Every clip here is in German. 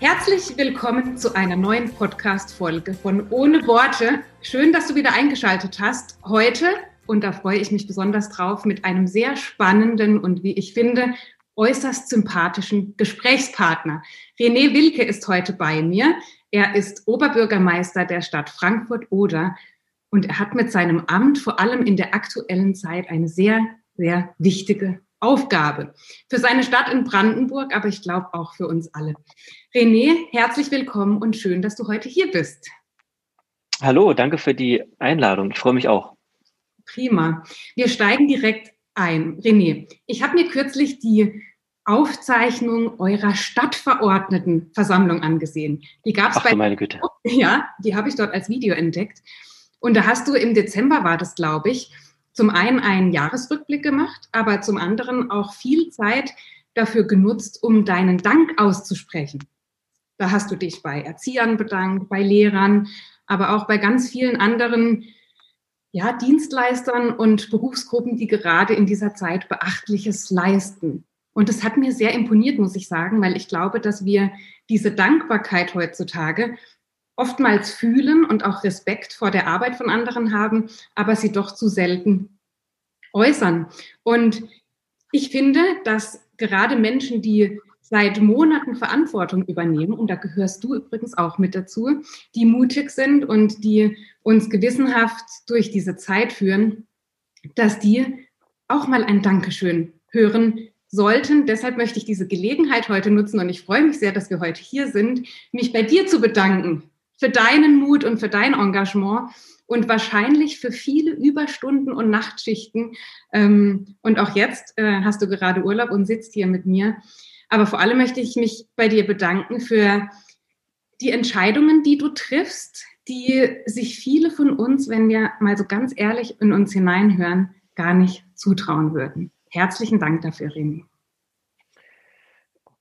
Herzlich willkommen zu einer neuen Podcast-Folge von Ohne Worte. Schön, dass du wieder eingeschaltet hast. Heute, und da freue ich mich besonders drauf, mit einem sehr spannenden und wie ich finde, äußerst sympathischen Gesprächspartner. René Wilke ist heute bei mir. Er ist Oberbürgermeister der Stadt Frankfurt-Oder und er hat mit seinem Amt vor allem in der aktuellen Zeit eine sehr, sehr wichtige Aufgabe. Für seine Stadt in Brandenburg, aber ich glaube auch für uns alle. René, herzlich willkommen und schön, dass du heute hier bist. Hallo, danke für die Einladung. Ich freue mich auch. Prima. Wir steigen direkt ein. René, ich habe mir kürzlich die Aufzeichnung eurer Stadtverordnetenversammlung angesehen. Die gab es bei. meine Güte. Ja, die habe ich dort als Video entdeckt. Und da hast du im Dezember war das, glaube ich, zum einen einen Jahresrückblick gemacht, aber zum anderen auch viel Zeit dafür genutzt, um deinen Dank auszusprechen. Da hast du dich bei Erziehern bedankt, bei Lehrern, aber auch bei ganz vielen anderen ja, Dienstleistern und Berufsgruppen, die gerade in dieser Zeit Beachtliches leisten. Und das hat mir sehr imponiert, muss ich sagen, weil ich glaube, dass wir diese Dankbarkeit heutzutage oftmals fühlen und auch Respekt vor der Arbeit von anderen haben, aber sie doch zu selten äußern. Und ich finde, dass gerade Menschen, die seit Monaten Verantwortung übernehmen, und da gehörst du übrigens auch mit dazu, die mutig sind und die uns gewissenhaft durch diese Zeit führen, dass die auch mal ein Dankeschön hören sollten. Deshalb möchte ich diese Gelegenheit heute nutzen und ich freue mich sehr, dass wir heute hier sind, mich bei dir zu bedanken für deinen Mut und für dein Engagement und wahrscheinlich für viele Überstunden und Nachtschichten. Ähm, und auch jetzt äh, hast du gerade Urlaub und sitzt hier mit mir. Aber vor allem möchte ich mich bei dir bedanken für die Entscheidungen, die du triffst, die sich viele von uns, wenn wir mal so ganz ehrlich in uns hineinhören, gar nicht zutrauen würden. Herzlichen Dank dafür, René.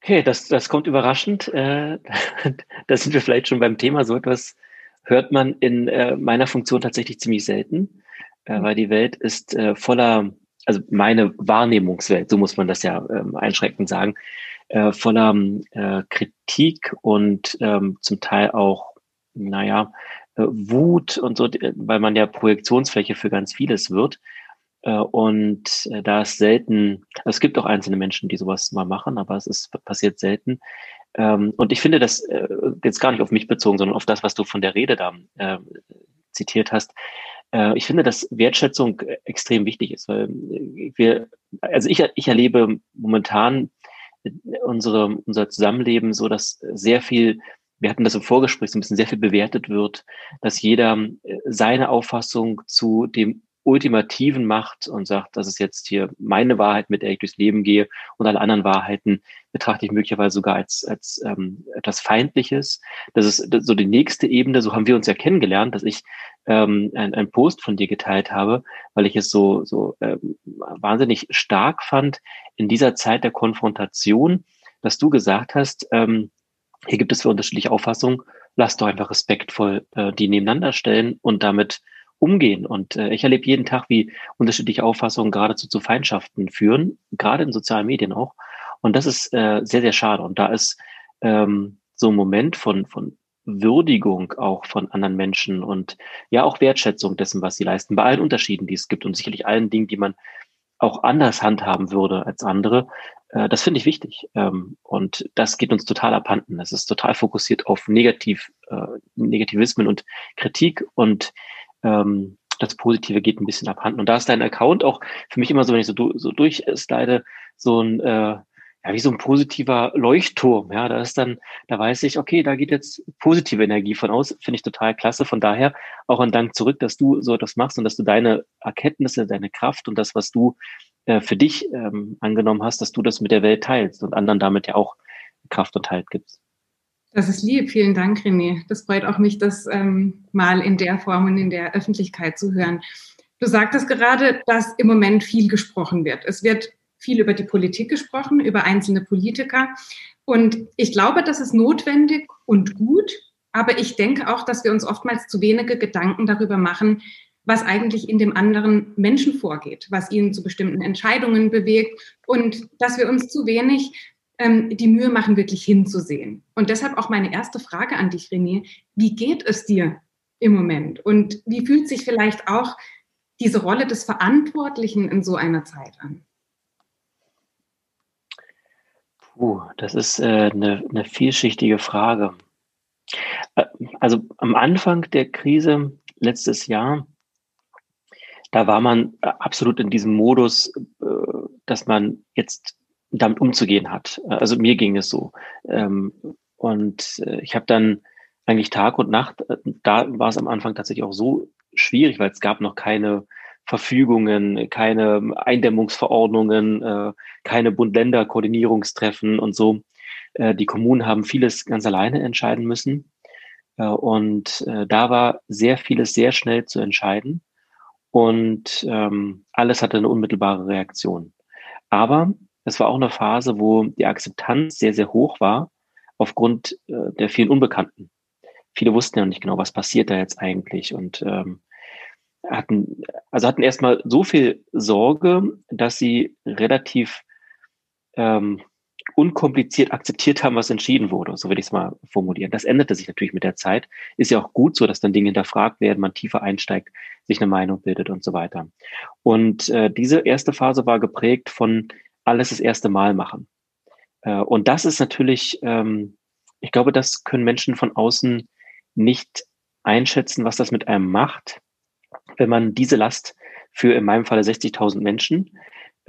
Okay, das, das kommt überraschend. Äh, da sind wir vielleicht schon beim Thema. So etwas hört man in äh, meiner Funktion tatsächlich ziemlich selten, äh, weil die Welt ist äh, voller, also meine Wahrnehmungswelt, so muss man das ja ähm, einschränkend sagen, äh, voller äh, Kritik und ähm, zum Teil auch, naja, Wut und so, weil man ja Projektionsfläche für ganz vieles wird. Äh, und äh, da ist selten, also es gibt auch einzelne Menschen, die sowas mal machen, aber es ist passiert selten. Ähm, und ich finde das äh, jetzt gar nicht auf mich bezogen, sondern auf das, was du von der Rede da zitiert hast. Ich finde, dass Wertschätzung extrem wichtig ist, weil wir, also ich, ich erlebe momentan unsere, unser Zusammenleben so, dass sehr viel wir hatten das im Vorgespräch so ein bisschen sehr viel bewertet wird, dass jeder seine Auffassung zu dem Ultimativen macht und sagt, das ist jetzt hier meine Wahrheit, mit der ich durchs Leben gehe und alle anderen Wahrheiten betrachte ich möglicherweise sogar als, als ähm, etwas Feindliches. Das ist so die nächste Ebene, so haben wir uns ja kennengelernt, dass ich ähm, ein, ein Post von dir geteilt habe, weil ich es so, so ähm, wahnsinnig stark fand in dieser Zeit der Konfrontation, dass du gesagt hast, ähm, hier gibt es für unterschiedliche Auffassungen, lass doch einfach respektvoll äh, die nebeneinander stellen und damit umgehen. Und äh, ich erlebe jeden Tag, wie unterschiedliche Auffassungen geradezu zu Feindschaften führen, gerade in sozialen Medien auch. Und das ist äh, sehr, sehr schade. Und da ist ähm, so ein Moment von, von Würdigung auch von anderen Menschen und ja auch Wertschätzung dessen, was sie leisten, bei allen Unterschieden, die es gibt und sicherlich allen Dingen, die man auch anders handhaben würde als andere. Äh, das finde ich wichtig. Ähm, und das geht uns total abhanden. Es ist total fokussiert auf Negativ, äh, Negativismen und Kritik und ähm, das Positive geht ein bisschen abhanden. Und da ist dein Account auch für mich immer so, wenn ich so, so durchslide, so ein, äh, ja, wie so ein positiver Leuchtturm. Ja, da ist dann, da weiß ich, okay, da geht jetzt positive Energie von aus. Finde ich total klasse. Von daher auch ein Dank zurück, dass du so etwas machst und dass du deine Erkenntnisse, deine Kraft und das, was du äh, für dich ähm, angenommen hast, dass du das mit der Welt teilst und anderen damit ja auch Kraft und Halt gibst. Das ist lieb. Vielen Dank, René. Das freut auch mich, das ähm, mal in der Form und in der Öffentlichkeit zu hören. Du sagtest gerade, dass im Moment viel gesprochen wird. Es wird viel über die Politik gesprochen, über einzelne Politiker. Und ich glaube, das ist notwendig und gut. Aber ich denke auch, dass wir uns oftmals zu wenige Gedanken darüber machen, was eigentlich in dem anderen Menschen vorgeht, was ihn zu bestimmten Entscheidungen bewegt und dass wir uns zu wenig ähm, die Mühe machen, wirklich hinzusehen. Und deshalb auch meine erste Frage an dich, René. Wie geht es dir im Moment? Und wie fühlt sich vielleicht auch diese Rolle des Verantwortlichen in so einer Zeit an? Puh, das ist äh, eine, eine vielschichtige Frage. Äh, also am Anfang der Krise letztes Jahr, da war man äh, absolut in diesem Modus, äh, dass man jetzt damit umzugehen hat. Also mir ging es so. Ähm, und ich habe dann eigentlich Tag und Nacht, da war es am Anfang tatsächlich auch so schwierig, weil es gab noch keine Verfügungen, keine Eindämmungsverordnungen, keine Bund-Länder-Koordinierungstreffen und so. Die Kommunen haben vieles ganz alleine entscheiden müssen. Und da war sehr vieles sehr schnell zu entscheiden. Und ähm, alles hatte eine unmittelbare Reaktion. Aber es war auch eine Phase, wo die Akzeptanz sehr, sehr hoch war aufgrund äh, der vielen Unbekannten. Viele wussten ja nicht genau, was passiert da jetzt eigentlich und ähm, hatten, also hatten erstmal so viel Sorge, dass sie relativ ähm, unkompliziert akzeptiert haben, was entschieden wurde. So würde ich es mal formulieren. Das änderte sich natürlich mit der Zeit. Ist ja auch gut so, dass dann Dinge hinterfragt werden, man tiefer einsteigt, sich eine Meinung bildet und so weiter. Und äh, diese erste Phase war geprägt von alles das erste Mal machen. Äh, und das ist natürlich, ähm, ich glaube, das können Menschen von außen nicht einschätzen, was das mit einem macht, wenn man diese Last für in meinem Falle 60.000 Menschen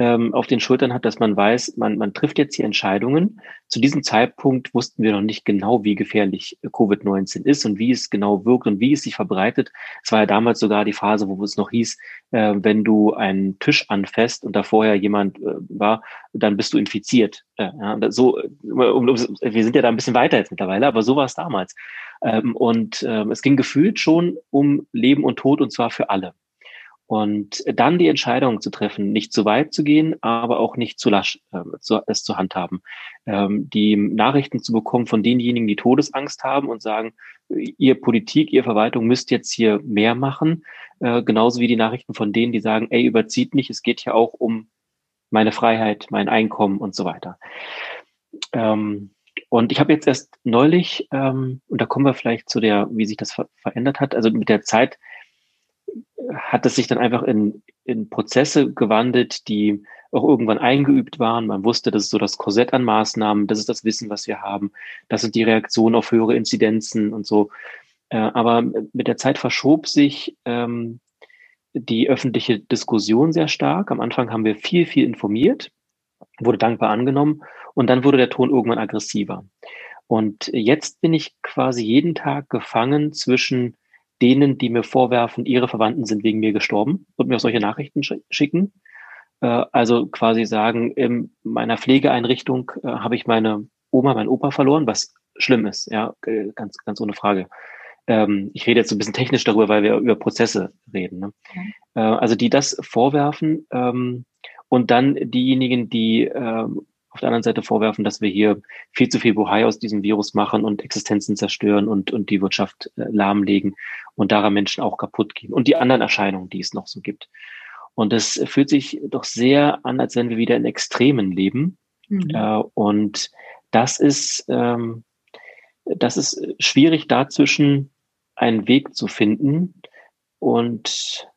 ähm, auf den Schultern hat, dass man weiß, man, man trifft jetzt hier Entscheidungen. Zu diesem Zeitpunkt wussten wir noch nicht genau, wie gefährlich Covid-19 ist und wie es genau wirkt und wie es sich verbreitet. Es war ja damals sogar die Phase, wo es noch hieß, äh, wenn du einen Tisch anfasst und da vorher jemand äh, war, dann bist du infiziert. Äh, ja, so, um, um, wir sind ja da ein bisschen weiter jetzt mittlerweile, aber so war es damals. Ähm, und ähm, es ging gefühlt schon um Leben und Tod und zwar für alle. Und dann die Entscheidung zu treffen, nicht zu weit zu gehen, aber auch nicht zu lasch äh, zu, es zu handhaben. Ähm, die Nachrichten zu bekommen von denjenigen, die Todesangst haben und sagen, ihr Politik, ihr Verwaltung müsst jetzt hier mehr machen. Äh, genauso wie die Nachrichten von denen, die sagen, ey, überzieht nicht, es geht ja auch um meine Freiheit, mein Einkommen und so weiter. Ähm, und ich habe jetzt erst neulich, ähm, und da kommen wir vielleicht zu der, wie sich das ver verändert hat, also mit der Zeit hat es sich dann einfach in, in Prozesse gewandelt, die auch irgendwann eingeübt waren. Man wusste, das ist so das Korsett an Maßnahmen, das ist das Wissen, was wir haben, das sind die Reaktionen auf höhere Inzidenzen und so. Äh, aber mit der Zeit verschob sich ähm, die öffentliche Diskussion sehr stark. Am Anfang haben wir viel, viel informiert, wurde dankbar angenommen und dann wurde der Ton irgendwann aggressiver. Und jetzt bin ich quasi jeden Tag gefangen zwischen denen, die mir vorwerfen, ihre Verwandten sind wegen mir gestorben und mir auch solche Nachrichten sch schicken. Äh, also quasi sagen, in meiner Pflegeeinrichtung äh, habe ich meine Oma, meinen Opa verloren, was schlimm ist, ja, äh, ganz, ganz ohne Frage. Ähm, ich rede jetzt so ein bisschen technisch darüber, weil wir über Prozesse reden. Ne? Okay. Äh, also die das vorwerfen ähm, und dann diejenigen, die ähm, auf der anderen Seite vorwerfen, dass wir hier viel zu viel Bohai aus diesem Virus machen und Existenzen zerstören und, und die Wirtschaft äh, lahmlegen und daran Menschen auch kaputt gehen und die anderen Erscheinungen, die es noch so gibt. Und es fühlt sich doch sehr an, als wenn wir wieder in Extremen leben. Mhm. Äh, und das ist, ähm, das ist schwierig dazwischen einen Weg zu finden. Und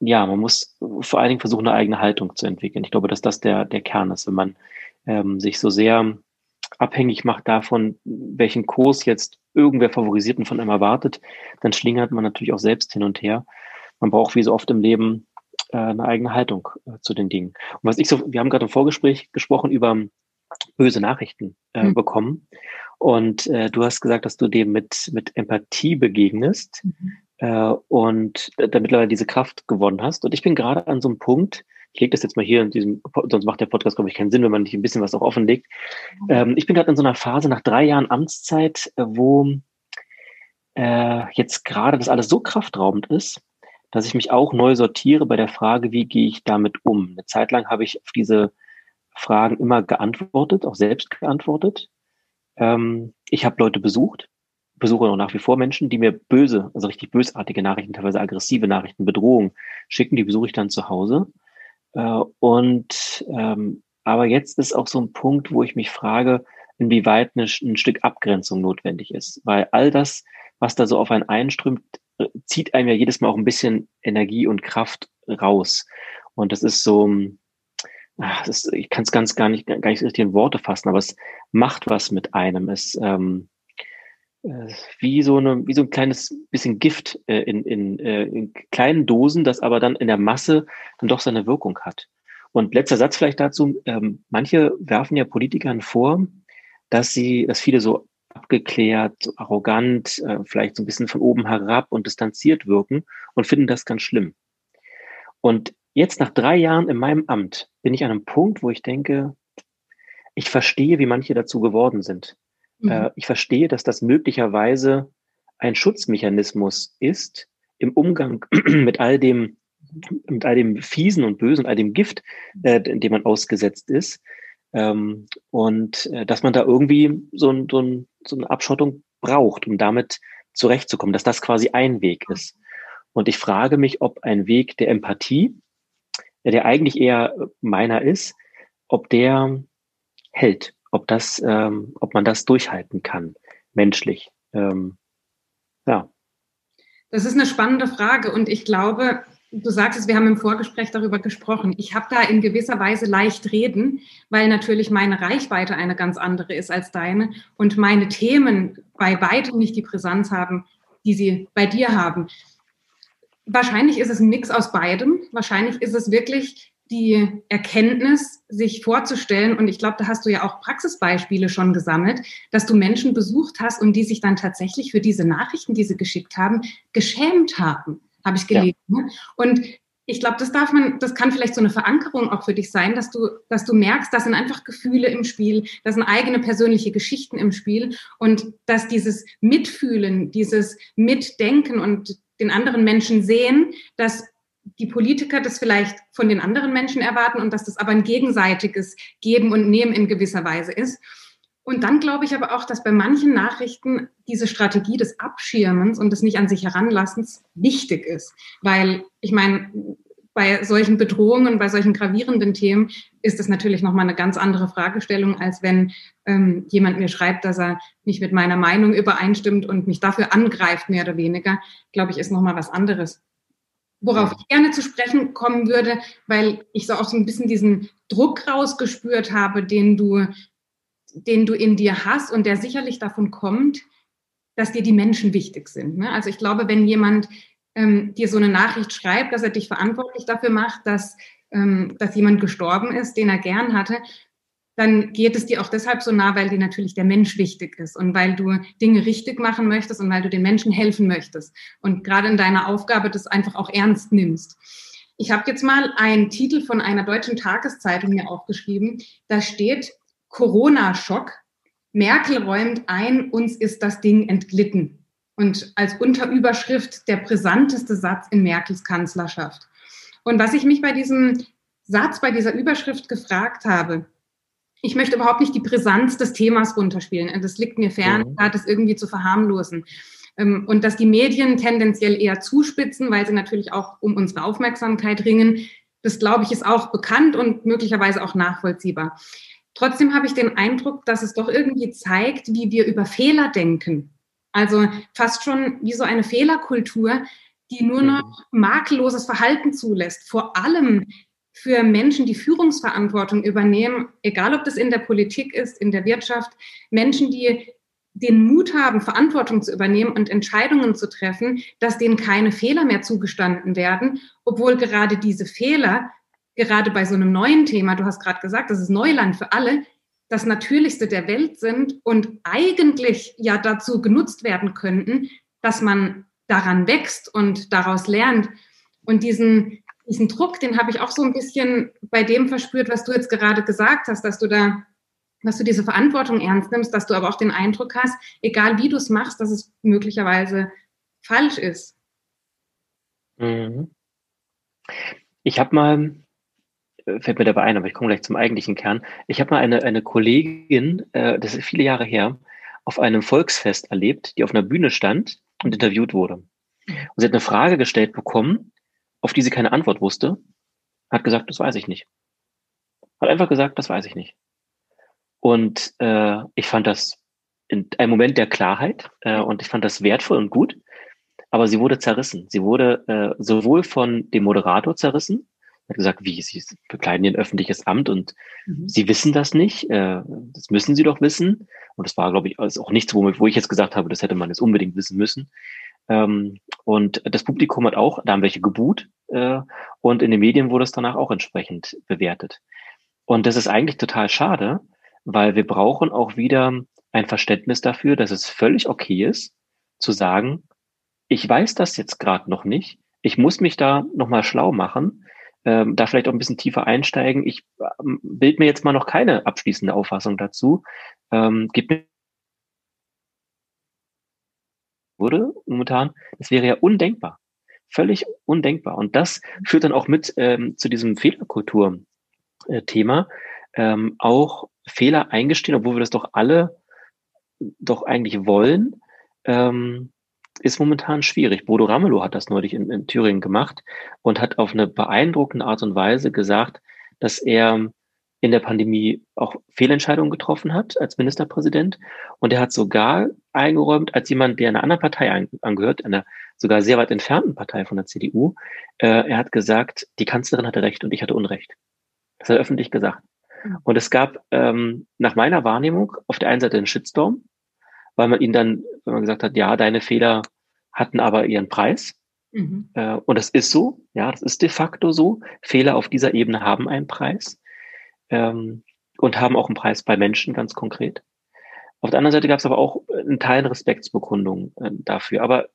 ja, man muss vor allen Dingen versuchen, eine eigene Haltung zu entwickeln. Ich glaube, dass das der, der Kern ist, wenn man ähm, sich so sehr abhängig macht davon, welchen Kurs jetzt irgendwer favorisiert und von einem erwartet, dann schlingert man natürlich auch selbst hin und her. Man braucht wie so oft im Leben äh, eine eigene Haltung äh, zu den Dingen. Und was ich so, wir haben gerade im Vorgespräch gesprochen über böse Nachrichten äh, mhm. bekommen. Und äh, du hast gesagt, dass du dem mit, mit Empathie begegnest mhm. äh, und da mittlerweile diese Kraft gewonnen hast. Und ich bin gerade an so einem Punkt, ich lege das jetzt mal hier in diesem, sonst macht der Podcast, glaube ich, keinen Sinn, wenn man nicht ein bisschen was auch offenlegt. Ähm, ich bin gerade in so einer Phase nach drei Jahren Amtszeit, äh, wo äh, jetzt gerade das alles so kraftraubend ist, dass ich mich auch neu sortiere bei der Frage, wie gehe ich damit um. Eine Zeit lang habe ich auf diese Fragen immer geantwortet, auch selbst geantwortet. Ähm, ich habe Leute besucht, besuche auch nach wie vor Menschen, die mir böse, also richtig bösartige Nachrichten, teilweise aggressive Nachrichten, Bedrohungen schicken, die besuche ich dann zu Hause. Äh, und ähm, aber jetzt ist auch so ein Punkt, wo ich mich frage, inwieweit eine, ein Stück Abgrenzung notwendig ist. Weil all das, was da so auf einen einströmt, äh, zieht einem ja jedes Mal auch ein bisschen Energie und Kraft raus. Und das ist so, ach, das ist, ich kann es ganz gar nicht, gar nicht richtig in Worte fassen, aber es macht was mit einem. Es ähm, äh, wie so eine, wie so ein kleines bisschen Gift äh, in, in, äh, in kleinen Dosen, das aber dann in der Masse dann doch seine Wirkung hat. Und letzter Satz vielleicht dazu. Ähm, manche werfen ja Politikern vor, dass sie, dass viele so abgeklärt, so arrogant, äh, vielleicht so ein bisschen von oben herab und distanziert wirken und finden das ganz schlimm. Und jetzt nach drei Jahren in meinem Amt bin ich an einem Punkt, wo ich denke, ich verstehe, wie manche dazu geworden sind. Mhm. Äh, ich verstehe, dass das möglicherweise ein Schutzmechanismus ist im Umgang mit all dem, mit all dem Fiesen und Bösen, all dem Gift, äh, dem man ausgesetzt ist. Ähm, und äh, dass man da irgendwie so, ein, so, ein, so eine Abschottung braucht, um damit zurechtzukommen, dass das quasi ein Weg ist. Und ich frage mich, ob ein Weg der Empathie, der eigentlich eher meiner ist, ob der hält, ob das, ähm, ob man das durchhalten kann, menschlich. Ähm, ja. Das ist eine spannende Frage und ich glaube, du sagtest, wir haben im Vorgespräch darüber gesprochen. Ich habe da in gewisser Weise leicht reden, weil natürlich meine Reichweite eine ganz andere ist als deine und meine Themen bei weitem nicht die Brisanz haben, die sie bei dir haben. Wahrscheinlich ist es ein Mix aus beidem. Wahrscheinlich ist es wirklich die Erkenntnis, sich vorzustellen, und ich glaube, da hast du ja auch Praxisbeispiele schon gesammelt, dass du Menschen besucht hast und die sich dann tatsächlich für diese Nachrichten, die sie geschickt haben, geschämt haben, habe ich gelesen. Ja. Ne? Und ich glaube, das darf man, das kann vielleicht so eine Verankerung auch für dich sein, dass du, dass du merkst, das sind einfach Gefühle im Spiel, das sind eigene persönliche Geschichten im Spiel und dass dieses Mitfühlen, dieses Mitdenken und den anderen Menschen sehen, dass die Politiker das vielleicht von den anderen Menschen erwarten und dass das aber ein gegenseitiges Geben und Nehmen in gewisser Weise ist. Und dann glaube ich aber auch, dass bei manchen Nachrichten diese Strategie des Abschirmens und des nicht an sich heranlassens wichtig ist. Weil ich meine, bei solchen Bedrohungen, bei solchen gravierenden Themen ist das natürlich nochmal eine ganz andere Fragestellung, als wenn ähm, jemand mir schreibt, dass er nicht mit meiner Meinung übereinstimmt und mich dafür angreift, mehr oder weniger, glaube ich, ist nochmal was anderes. Worauf ich gerne zu sprechen kommen würde, weil ich so auch so ein bisschen diesen Druck rausgespürt habe, den du, den du in dir hast und der sicherlich davon kommt, dass dir die Menschen wichtig sind. Ne? Also ich glaube, wenn jemand ähm, dir so eine Nachricht schreibt, dass er dich verantwortlich dafür macht, dass, ähm, dass jemand gestorben ist, den er gern hatte, dann geht es dir auch deshalb so nah, weil dir natürlich der Mensch wichtig ist und weil du Dinge richtig machen möchtest und weil du den Menschen helfen möchtest und gerade in deiner Aufgabe das einfach auch ernst nimmst. Ich habe jetzt mal einen Titel von einer deutschen Tageszeitung mir aufgeschrieben. Da steht Corona-Schock. Merkel räumt ein, uns ist das Ding entglitten und als Unterüberschrift der brisanteste Satz in Merkels Kanzlerschaft. Und was ich mich bei diesem Satz, bei dieser Überschrift gefragt habe, ich möchte überhaupt nicht die Brisanz des Themas runterspielen. Das liegt mir fern, mhm. das irgendwie zu verharmlosen. Ähm, und dass die Medien tendenziell eher zuspitzen, weil sie natürlich auch um unsere Aufmerksamkeit ringen, das glaube ich ist auch bekannt und möglicherweise auch nachvollziehbar. Trotzdem habe ich den Eindruck, dass es doch irgendwie zeigt, wie wir über Fehler denken also fast schon wie so eine Fehlerkultur, die nur noch mhm. makelloses Verhalten zulässt. Vor allem für Menschen, die Führungsverantwortung übernehmen, egal ob das in der Politik ist, in der Wirtschaft, Menschen, die den Mut haben, Verantwortung zu übernehmen und Entscheidungen zu treffen, dass denen keine Fehler mehr zugestanden werden, obwohl gerade diese Fehler, gerade bei so einem neuen Thema, du hast gerade gesagt, das ist Neuland für alle, das Natürlichste der Welt sind und eigentlich ja dazu genutzt werden könnten, dass man daran wächst und daraus lernt. Und diesen, diesen Druck, den habe ich auch so ein bisschen bei dem verspürt, was du jetzt gerade gesagt hast, dass du da, dass du diese Verantwortung ernst nimmst, dass du aber auch den Eindruck hast, egal wie du es machst, dass es möglicherweise falsch ist. Mhm. Ich habe mal fällt mir dabei ein, aber ich komme gleich zum eigentlichen Kern. Ich habe mal eine, eine Kollegin, äh, das ist viele Jahre her, auf einem Volksfest erlebt, die auf einer Bühne stand und interviewt wurde. Und sie hat eine Frage gestellt bekommen, auf die sie keine Antwort wusste, hat gesagt, das weiß ich nicht. Hat einfach gesagt, das weiß ich nicht. Und äh, ich fand das in einem Moment der Klarheit äh, und ich fand das wertvoll und gut. Aber sie wurde zerrissen. Sie wurde äh, sowohl von dem Moderator zerrissen, hat gesagt, wie, sie bekleiden ein öffentliches Amt und mhm. sie wissen das nicht, äh, das müssen sie doch wissen. Und das war, glaube ich, also auch nichts, wo, wo ich jetzt gesagt habe, das hätte man jetzt unbedingt wissen müssen. Ähm, und das Publikum hat auch, da haben welche geboot äh, und in den Medien wurde es danach auch entsprechend bewertet. Und das ist eigentlich total schade, weil wir brauchen auch wieder ein Verständnis dafür, dass es völlig okay ist, zu sagen, ich weiß das jetzt gerade noch nicht, ich muss mich da nochmal schlau machen, ähm, da vielleicht auch ein bisschen tiefer einsteigen. Ich ähm, bild mir jetzt mal noch keine abschließende Auffassung dazu. Ähm, gib mir wurde momentan, das wäre ja undenkbar. Völlig undenkbar. Und das führt dann auch mit ähm, zu diesem Fehlerkultur-Thema. Ähm, auch Fehler eingestehen, obwohl wir das doch alle doch eigentlich wollen, ähm, ist momentan schwierig. Bodo Ramelow hat das neulich in, in Thüringen gemacht und hat auf eine beeindruckende Art und Weise gesagt, dass er in der Pandemie auch Fehlentscheidungen getroffen hat als Ministerpräsident. Und er hat sogar eingeräumt, als jemand, der einer anderen Partei angehört, einer sogar sehr weit entfernten Partei von der CDU, äh, er hat gesagt, die Kanzlerin hatte Recht und ich hatte Unrecht. Das hat er öffentlich gesagt. Mhm. Und es gab ähm, nach meiner Wahrnehmung auf der einen Seite einen Shitstorm, weil man ihn dann, wenn man gesagt hat, ja, deine Fehler hatten aber ihren Preis. Mhm. Äh, und das ist so, ja, das ist de facto so. Fehler auf dieser Ebene haben einen Preis ähm, und haben auch einen Preis bei Menschen ganz konkret. Auf der anderen Seite gab es aber auch einen Teil Respektsbekundung äh, dafür. Aber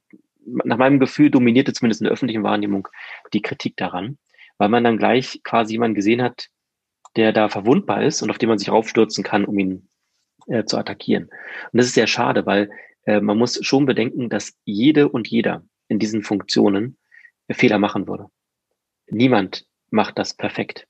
nach meinem Gefühl dominierte zumindest in der öffentlichen Wahrnehmung die Kritik daran, weil man dann gleich quasi jemanden gesehen hat, der da verwundbar ist und auf den man sich raufstürzen kann, um ihn äh, zu attackieren. Und das ist sehr schade, weil äh, man muss schon bedenken, dass jede und jeder in diesen Funktionen Fehler machen würde. Niemand macht das perfekt.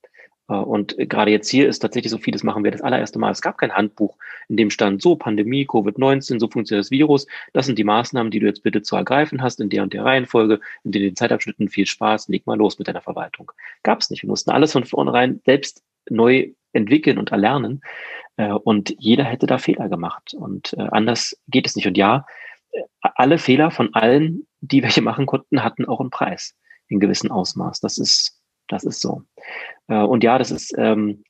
Äh, und gerade jetzt hier ist tatsächlich so vieles machen wir das allererste Mal. Es gab kein Handbuch, in dem stand so Pandemie, Covid-19, so funktioniert das Virus. Das sind die Maßnahmen, die du jetzt bitte zu ergreifen hast, in der und der Reihenfolge, in den Zeitabschnitten. Viel Spaß, leg mal los mit deiner Verwaltung. Gab es nicht. Wir mussten alles von vornherein selbst neu entwickeln und erlernen. Äh, und jeder hätte da Fehler gemacht. Und äh, anders geht es nicht. Und ja, alle Fehler von allen, die welche machen konnten, hatten auch einen Preis in gewissem Ausmaß. Das ist das ist so. Äh, und ja, das ist ähm,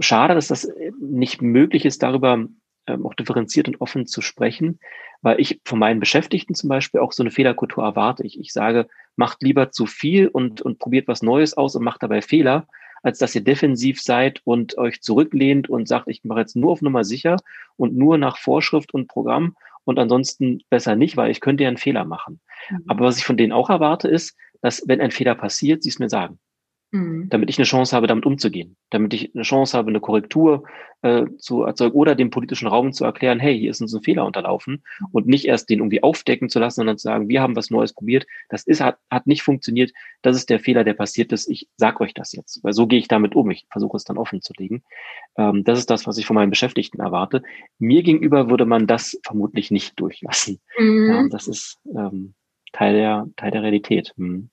schade, dass das nicht möglich ist, darüber ähm, auch differenziert und offen zu sprechen, weil ich von meinen Beschäftigten zum Beispiel auch so eine Fehlerkultur erwarte. Ich, ich sage, macht lieber zu viel und, und probiert was Neues aus und macht dabei Fehler, als dass ihr defensiv seid und euch zurücklehnt und sagt, ich mache jetzt nur auf Nummer sicher und nur nach Vorschrift und Programm und ansonsten besser nicht, weil ich könnte ja einen Fehler machen. Mhm. Aber was ich von denen auch erwarte, ist, dass wenn ein Fehler passiert, sie es mir sagen mhm. damit ich eine Chance habe, damit umzugehen, damit ich eine Chance habe, eine Korrektur äh, zu erzeugen oder dem politischen Raum zu erklären, hey, hier ist uns ein Fehler unterlaufen und nicht erst den irgendwie aufdecken zu lassen, sondern zu sagen, wir haben was Neues probiert, das ist, hat, hat nicht funktioniert, das ist der Fehler, der passiert ist, ich sag euch das jetzt, weil so gehe ich damit um, ich versuche es dann offen zu legen. Ähm, das ist das, was ich von meinen Beschäftigten erwarte. Mir gegenüber würde man das vermutlich nicht durchlassen. Mhm. Ja, das ist ähm, Teil der, Teil der Realität. Hm.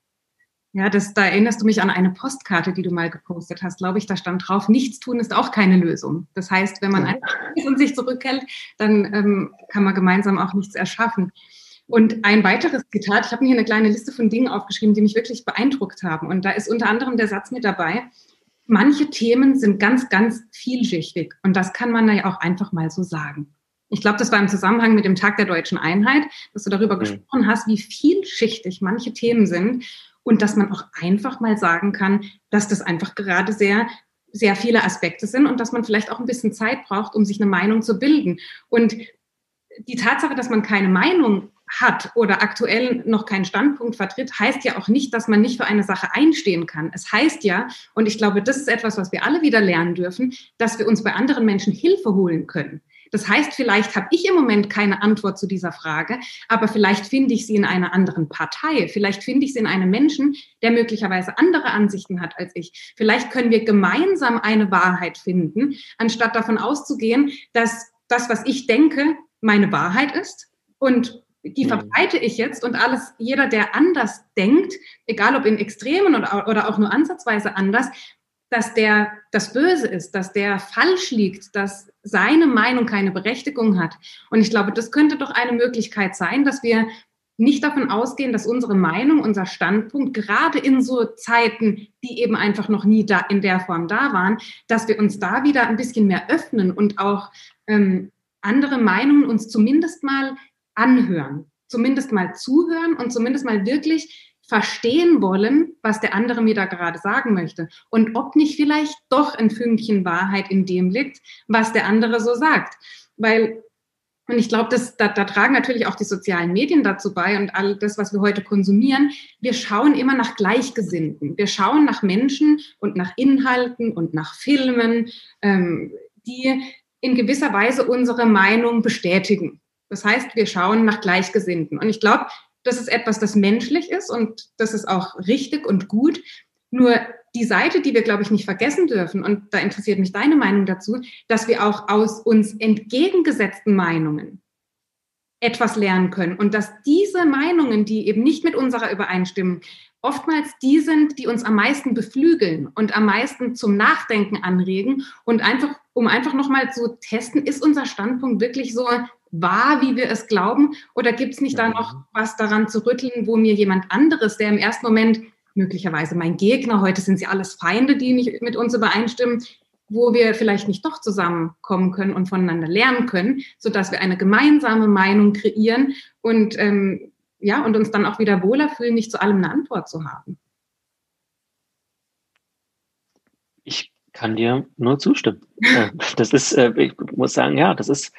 Ja, das, da erinnerst du mich an eine Postkarte, die du mal gepostet hast, glaube ich. Da stand drauf, nichts tun ist auch keine Lösung. Das heißt, wenn man einfach ist und sich zurückhält, dann ähm, kann man gemeinsam auch nichts erschaffen. Und ein weiteres Zitat, ich habe mir hier eine kleine Liste von Dingen aufgeschrieben, die mich wirklich beeindruckt haben. Und da ist unter anderem der Satz mit dabei, manche Themen sind ganz, ganz vielschichtig. Und das kann man ja auch einfach mal so sagen. Ich glaube, das war im Zusammenhang mit dem Tag der deutschen Einheit, dass du darüber mhm. gesprochen hast, wie vielschichtig manche Themen sind und dass man auch einfach mal sagen kann, dass das einfach gerade sehr sehr viele Aspekte sind und dass man vielleicht auch ein bisschen Zeit braucht, um sich eine Meinung zu bilden. Und die Tatsache, dass man keine Meinung hat oder aktuell noch keinen Standpunkt vertritt, heißt ja auch nicht, dass man nicht für eine Sache einstehen kann. Es heißt ja, und ich glaube, das ist etwas, was wir alle wieder lernen dürfen, dass wir uns bei anderen Menschen Hilfe holen können. Das heißt, vielleicht habe ich im Moment keine Antwort zu dieser Frage, aber vielleicht finde ich sie in einer anderen Partei. Vielleicht finde ich sie in einem Menschen, der möglicherweise andere Ansichten hat als ich. Vielleicht können wir gemeinsam eine Wahrheit finden, anstatt davon auszugehen, dass das, was ich denke, meine Wahrheit ist und die mhm. verbreite ich jetzt und alles, jeder, der anders denkt, egal ob in Extremen oder, oder auch nur ansatzweise anders, dass der das Böse ist, dass der falsch liegt, dass seine Meinung keine Berechtigung hat. Und ich glaube, das könnte doch eine Möglichkeit sein, dass wir nicht davon ausgehen, dass unsere Meinung, unser Standpunkt, gerade in so Zeiten, die eben einfach noch nie da in der Form da waren, dass wir uns da wieder ein bisschen mehr öffnen und auch ähm, andere Meinungen uns zumindest mal anhören, zumindest mal zuhören und zumindest mal wirklich verstehen wollen, was der andere mir da gerade sagen möchte und ob nicht vielleicht doch ein Fünkchen Wahrheit in dem liegt, was der andere so sagt. Weil, und ich glaube, da, da tragen natürlich auch die sozialen Medien dazu bei und all das, was wir heute konsumieren. Wir schauen immer nach Gleichgesinnten. Wir schauen nach Menschen und nach Inhalten und nach Filmen, ähm, die in gewisser Weise unsere Meinung bestätigen. Das heißt, wir schauen nach Gleichgesinnten. Und ich glaube, das ist etwas, das menschlich ist und das ist auch richtig und gut. Nur die Seite, die wir, glaube ich, nicht vergessen dürfen, und da interessiert mich deine Meinung dazu, dass wir auch aus uns entgegengesetzten Meinungen etwas lernen können und dass diese Meinungen, die eben nicht mit unserer übereinstimmen, oftmals die sind, die uns am meisten beflügeln und am meisten zum Nachdenken anregen und einfach, um einfach nochmal zu testen, ist unser Standpunkt wirklich so wahr, wie wir es glauben? Oder gibt es nicht da noch was daran zu rütteln, wo mir jemand anderes, der im ersten Moment möglicherweise mein Gegner, heute sind sie alles Feinde, die nicht mit uns übereinstimmen, wo wir vielleicht nicht doch zusammenkommen können und voneinander lernen können, sodass wir eine gemeinsame Meinung kreieren und ähm, ja und uns dann auch wieder wohler fühlen, nicht zu allem eine Antwort zu haben. Ich kann dir nur zustimmen. Das ist, äh, ich muss sagen, ja, das ist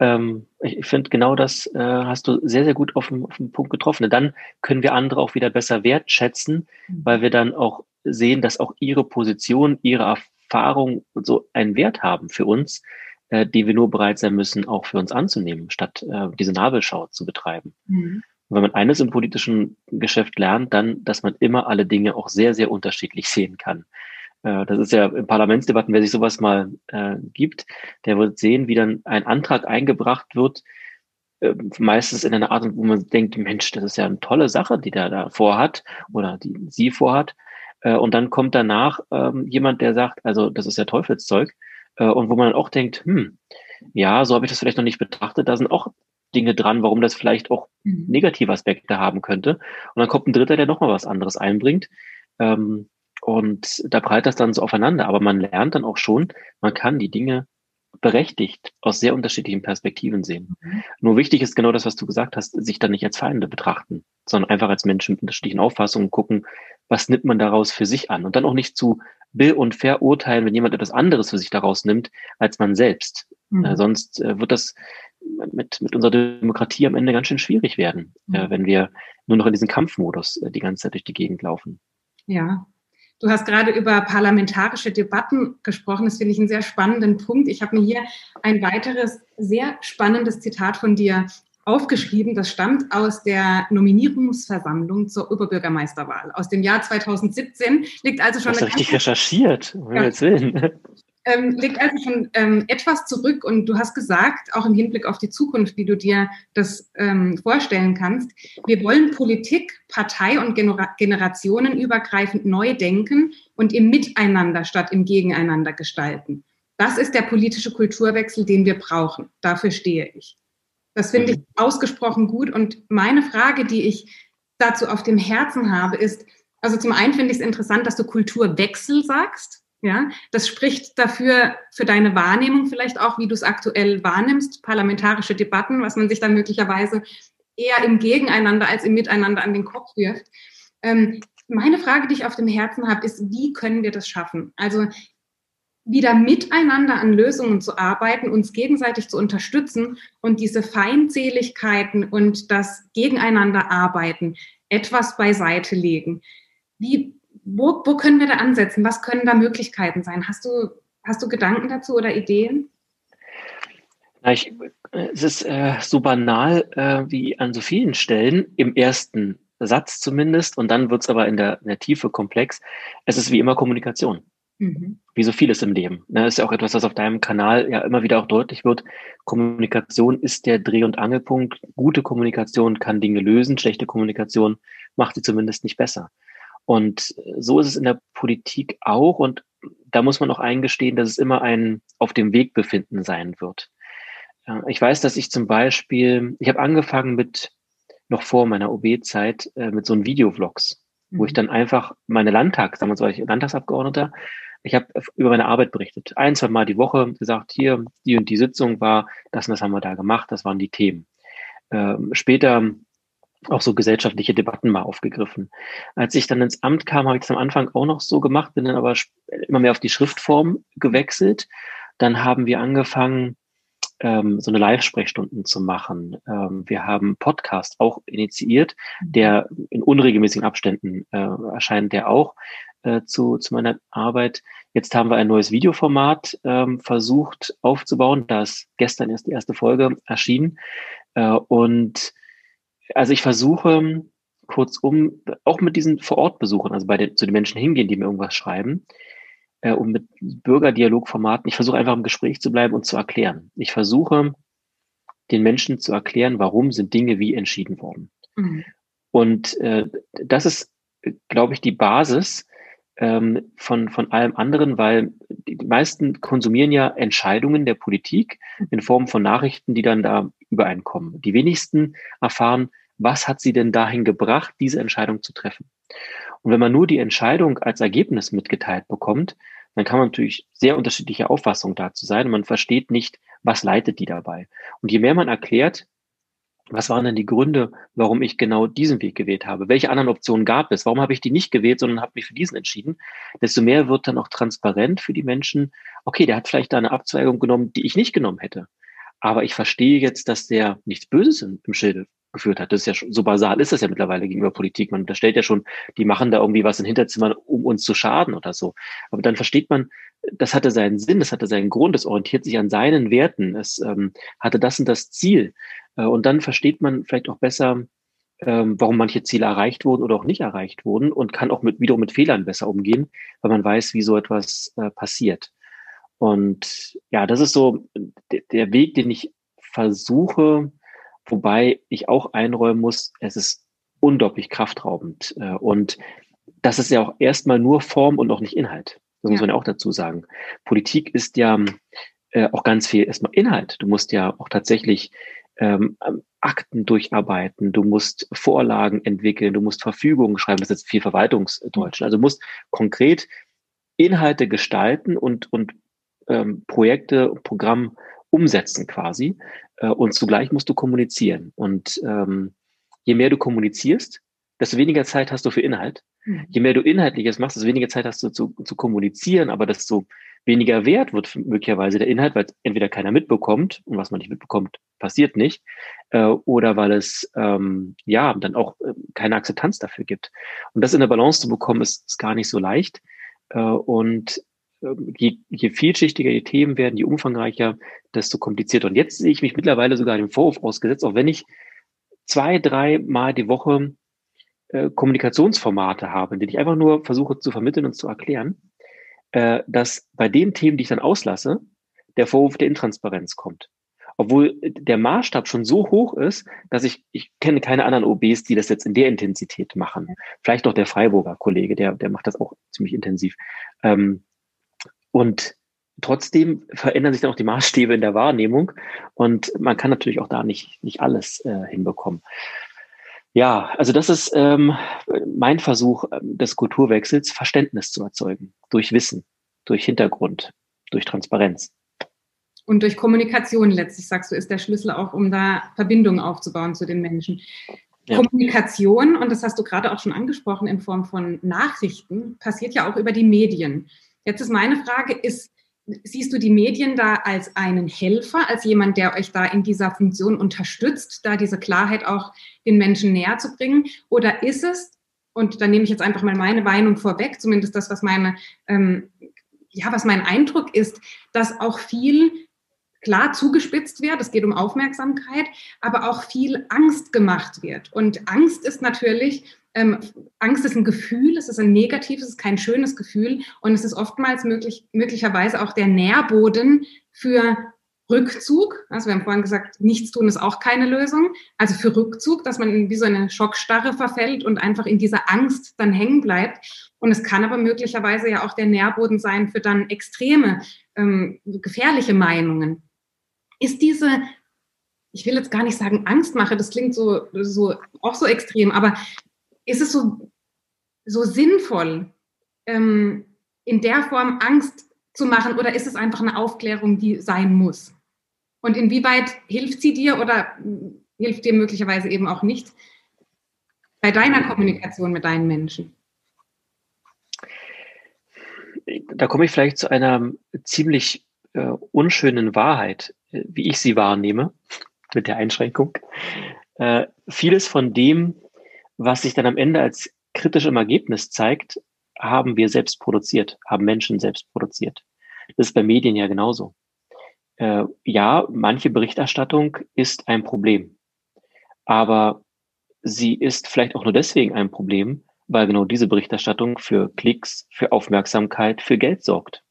ähm, ich finde, genau das äh, hast du sehr, sehr gut auf den, auf den Punkt getroffen. Dann können wir andere auch wieder besser wertschätzen, mhm. weil wir dann auch sehen, dass auch ihre Position, ihre Erfahrung so einen Wert haben für uns, äh, die wir nur bereit sein müssen, auch für uns anzunehmen, statt äh, diese Nabelschau zu betreiben. Mhm. Und wenn man eines im politischen Geschäft lernt, dann, dass man immer alle Dinge auch sehr, sehr unterschiedlich sehen kann. Äh, das ist ja in Parlamentsdebatten, wer sich sowas mal äh, gibt, der wird sehen, wie dann ein Antrag eingebracht wird, äh, meistens in einer Art, wo man denkt, Mensch, das ist ja eine tolle Sache, die der da vorhat oder die sie vorhat. Äh, und dann kommt danach ähm, jemand, der sagt, also das ist ja Teufelszeug. Äh, und wo man dann auch denkt, hm, ja, so habe ich das vielleicht noch nicht betrachtet. Da sind auch Dinge dran, warum das vielleicht auch mhm. negative Aspekte haben könnte. Und dann kommt ein Dritter, der nochmal was anderes einbringt. Ähm, und da prallt das dann so aufeinander. Aber man lernt dann auch schon, man kann die Dinge berechtigt aus sehr unterschiedlichen Perspektiven sehen. Mhm. Nur wichtig ist genau das, was du gesagt hast, sich dann nicht als Feinde betrachten, sondern einfach als Menschen mit unterschiedlichen Auffassungen gucken, was nimmt man daraus für sich an und dann auch nicht zu bill- und verurteilen, wenn jemand etwas anderes für sich daraus nimmt, als man selbst. Mhm. Äh, sonst äh, wird das mit, mit unserer Demokratie am Ende ganz schön schwierig werden, äh, mhm. äh, wenn wir nur noch in diesem Kampfmodus äh, die ganze Zeit durch die Gegend laufen. Ja, Du hast gerade über parlamentarische Debatten gesprochen. Das finde ich einen sehr spannenden Punkt. Ich habe mir hier ein weiteres sehr spannendes Zitat von dir aufgeschrieben. Das stammt aus der Nominierungsversammlung zur Oberbürgermeisterwahl aus dem Jahr 2017. Liegt also schon. Du hast richtig recherchiert, um ja. Willen ähm, liegt also schon ähm, etwas zurück und du hast gesagt, auch im Hinblick auf die Zukunft, wie du dir das ähm, vorstellen kannst, wir wollen Politik, Partei und Genera generationenübergreifend neu denken und im Miteinander statt im Gegeneinander gestalten. Das ist der politische Kulturwechsel, den wir brauchen. Dafür stehe ich. Das finde ich mhm. ausgesprochen gut. Und meine Frage, die ich dazu auf dem Herzen habe, ist, also zum einen finde ich es interessant, dass du Kulturwechsel sagst. Ja, das spricht dafür, für deine Wahrnehmung vielleicht auch, wie du es aktuell wahrnimmst, parlamentarische Debatten, was man sich dann möglicherweise eher im Gegeneinander als im Miteinander an den Kopf wirft. Ähm, meine Frage, die ich auf dem Herzen habe, ist, wie können wir das schaffen? Also wieder miteinander an Lösungen zu arbeiten, uns gegenseitig zu unterstützen und diese Feindseligkeiten und das Gegeneinander arbeiten etwas beiseite legen. Wie, wo, wo können wir da ansetzen? Was können da Möglichkeiten sein? Hast du, hast du Gedanken dazu oder Ideen? Na, ich, es ist äh, so banal äh, wie an so vielen Stellen, im ersten Satz zumindest, und dann wird es aber in der, in der Tiefe komplex. Es ist wie immer Kommunikation. Mhm. Wie so vieles im Leben. Das ne? ist ja auch etwas, was auf deinem Kanal ja immer wieder auch deutlich wird. Kommunikation ist der Dreh- und Angelpunkt. Gute Kommunikation kann Dinge lösen, schlechte Kommunikation macht sie zumindest nicht besser. Und so ist es in der Politik auch und da muss man auch eingestehen, dass es immer ein auf dem Weg befinden sein wird. Ich weiß, dass ich zum Beispiel, ich habe angefangen mit, noch vor meiner OB-Zeit, äh, mit so einem Videovlogs, mhm. wo ich mhm. dann einfach meine Landtags, damals war ich Landtagsabgeordneter, ich habe über meine Arbeit berichtet. Ein, zwei Mal die Woche gesagt, hier, die und die Sitzung war, das und das haben wir da gemacht, das waren die Themen. Ähm, später auch so gesellschaftliche Debatten mal aufgegriffen. Als ich dann ins Amt kam, habe ich das am Anfang auch noch so gemacht, bin dann aber immer mehr auf die Schriftform gewechselt. Dann haben wir angefangen, ähm, so eine Live-Sprechstunden zu machen. Ähm, wir haben Podcast auch initiiert, der in unregelmäßigen Abständen äh, erscheint, der auch äh, zu, zu meiner Arbeit. Jetzt haben wir ein neues Videoformat ähm, versucht aufzubauen. Da ist gestern erst die erste Folge erschienen. Äh, und also ich versuche kurzum auch mit diesen Vorortbesuchen, also bei den, zu den Menschen hingehen, die mir irgendwas schreiben, äh, und mit Bürgerdialogformaten, ich versuche einfach im Gespräch zu bleiben und zu erklären. Ich versuche den Menschen zu erklären, warum sind Dinge wie entschieden worden. Mhm. Und äh, das ist, glaube ich, die Basis ähm, von, von allem anderen, weil die meisten konsumieren ja Entscheidungen der Politik in Form von Nachrichten, die dann da übereinkommen. Die wenigsten erfahren, was hat sie denn dahin gebracht, diese Entscheidung zu treffen. Und wenn man nur die Entscheidung als Ergebnis mitgeteilt bekommt, dann kann man natürlich sehr unterschiedliche Auffassungen dazu sein und man versteht nicht, was leitet die dabei. Und je mehr man erklärt, was waren denn die Gründe, warum ich genau diesen Weg gewählt habe? Welche anderen Optionen gab es? Warum habe ich die nicht gewählt, sondern habe mich für diesen entschieden? Desto mehr wird dann auch transparent für die Menschen. Okay, der hat vielleicht da eine Abzweigung genommen, die ich nicht genommen hätte. Aber ich verstehe jetzt, dass der nichts Böses im, im Schilde geführt hat. Das ist ja schon, so basal ist das ja mittlerweile gegenüber Politik. Man unterstellt ja schon, die machen da irgendwie was in Hinterzimmern, um uns zu schaden oder so. Aber dann versteht man, das hatte seinen Sinn, das hatte seinen Grund, es orientiert sich an seinen Werten, es ähm, hatte das und das Ziel. Äh, und dann versteht man vielleicht auch besser, ähm, warum manche Ziele erreicht wurden oder auch nicht erreicht wurden und kann auch mit, wiederum mit Fehlern besser umgehen, weil man weiß, wie so etwas äh, passiert. Und ja, das ist so der Weg, den ich versuche, wobei ich auch einräumen muss, es ist unglaublich kraftraubend. Äh, und das ist ja auch erstmal nur Form und auch nicht Inhalt. Das muss man ja auch dazu sagen. Politik ist ja äh, auch ganz viel erstmal Inhalt. Du musst ja auch tatsächlich ähm, Akten durcharbeiten, du musst Vorlagen entwickeln, du musst Verfügungen schreiben, das ist jetzt viel Verwaltungsdeutsch. Also du musst konkret Inhalte gestalten und, und ähm, Projekte, Programm umsetzen quasi. Äh, und zugleich musst du kommunizieren. Und ähm, je mehr du kommunizierst, desto weniger Zeit hast du für Inhalt. Mhm. Je mehr du Inhaltliches machst, desto weniger Zeit hast du zu, zu kommunizieren, aber desto weniger wert wird möglicherweise der Inhalt, weil entweder keiner mitbekommt und was man nicht mitbekommt, passiert nicht, äh, oder weil es ähm, ja dann auch äh, keine Akzeptanz dafür gibt. Und das in der Balance zu bekommen, ist, ist gar nicht so leicht. Äh, und je, je vielschichtiger die Themen werden, je umfangreicher, desto komplizierter. Und jetzt sehe ich mich mittlerweile sogar dem Vorwurf ausgesetzt, auch wenn ich zwei, drei Mal die Woche äh, Kommunikationsformate habe, in denen ich einfach nur versuche zu vermitteln und zu erklären, äh, dass bei den Themen, die ich dann auslasse, der Vorwurf der Intransparenz kommt. Obwohl der Maßstab schon so hoch ist, dass ich, ich kenne keine anderen OBs, die das jetzt in der Intensität machen. Vielleicht noch der Freiburger Kollege, der, der macht das auch ziemlich intensiv. Ähm, und trotzdem verändern sich dann auch die Maßstäbe in der Wahrnehmung und man kann natürlich auch da nicht, nicht alles äh, hinbekommen. Ja, also das ist ähm, mein Versuch ähm, des Kulturwechsels, Verständnis zu erzeugen durch Wissen, durch Hintergrund, durch Transparenz. Und durch Kommunikation letztlich, sagst du, ist der Schlüssel auch, um da Verbindungen aufzubauen zu den Menschen. Ja. Kommunikation, und das hast du gerade auch schon angesprochen, in Form von Nachrichten, passiert ja auch über die Medien. Jetzt ist meine Frage, ist Siehst du die Medien da als einen Helfer, als jemand, der euch da in dieser Funktion unterstützt, da diese Klarheit auch den Menschen näher zu bringen? Oder ist es, und da nehme ich jetzt einfach mal meine Meinung vorweg, zumindest das, was meine, ähm, ja, was mein Eindruck ist, dass auch viel klar zugespitzt wird, es geht um Aufmerksamkeit, aber auch viel Angst gemacht wird. Und Angst ist natürlich ähm, Angst ist ein Gefühl, es ist ein negatives, es ist kein schönes Gefühl und es ist oftmals möglich, möglicherweise auch der Nährboden für Rückzug. Also wir haben vorhin gesagt, nichts tun ist auch keine Lösung. Also für Rückzug, dass man wie so eine Schockstarre verfällt und einfach in dieser Angst dann hängen bleibt. Und es kann aber möglicherweise ja auch der Nährboden sein für dann extreme, ähm, gefährliche Meinungen. Ist diese, ich will jetzt gar nicht sagen Angstmache, das klingt so, so auch so extrem, aber ist es so, so sinnvoll, ähm, in der Form Angst zu machen oder ist es einfach eine Aufklärung, die sein muss? Und inwieweit hilft sie dir oder hilft dir möglicherweise eben auch nicht bei deiner Kommunikation mit deinen Menschen? Da komme ich vielleicht zu einer ziemlich äh, unschönen Wahrheit, äh, wie ich sie wahrnehme, mit der Einschränkung. Äh, vieles von dem, was sich dann am Ende als kritisch im Ergebnis zeigt, haben wir selbst produziert, haben Menschen selbst produziert. Das ist bei Medien ja genauso. Äh, ja, manche Berichterstattung ist ein Problem, aber sie ist vielleicht auch nur deswegen ein Problem, weil genau diese Berichterstattung für Klicks, für Aufmerksamkeit, für Geld sorgt.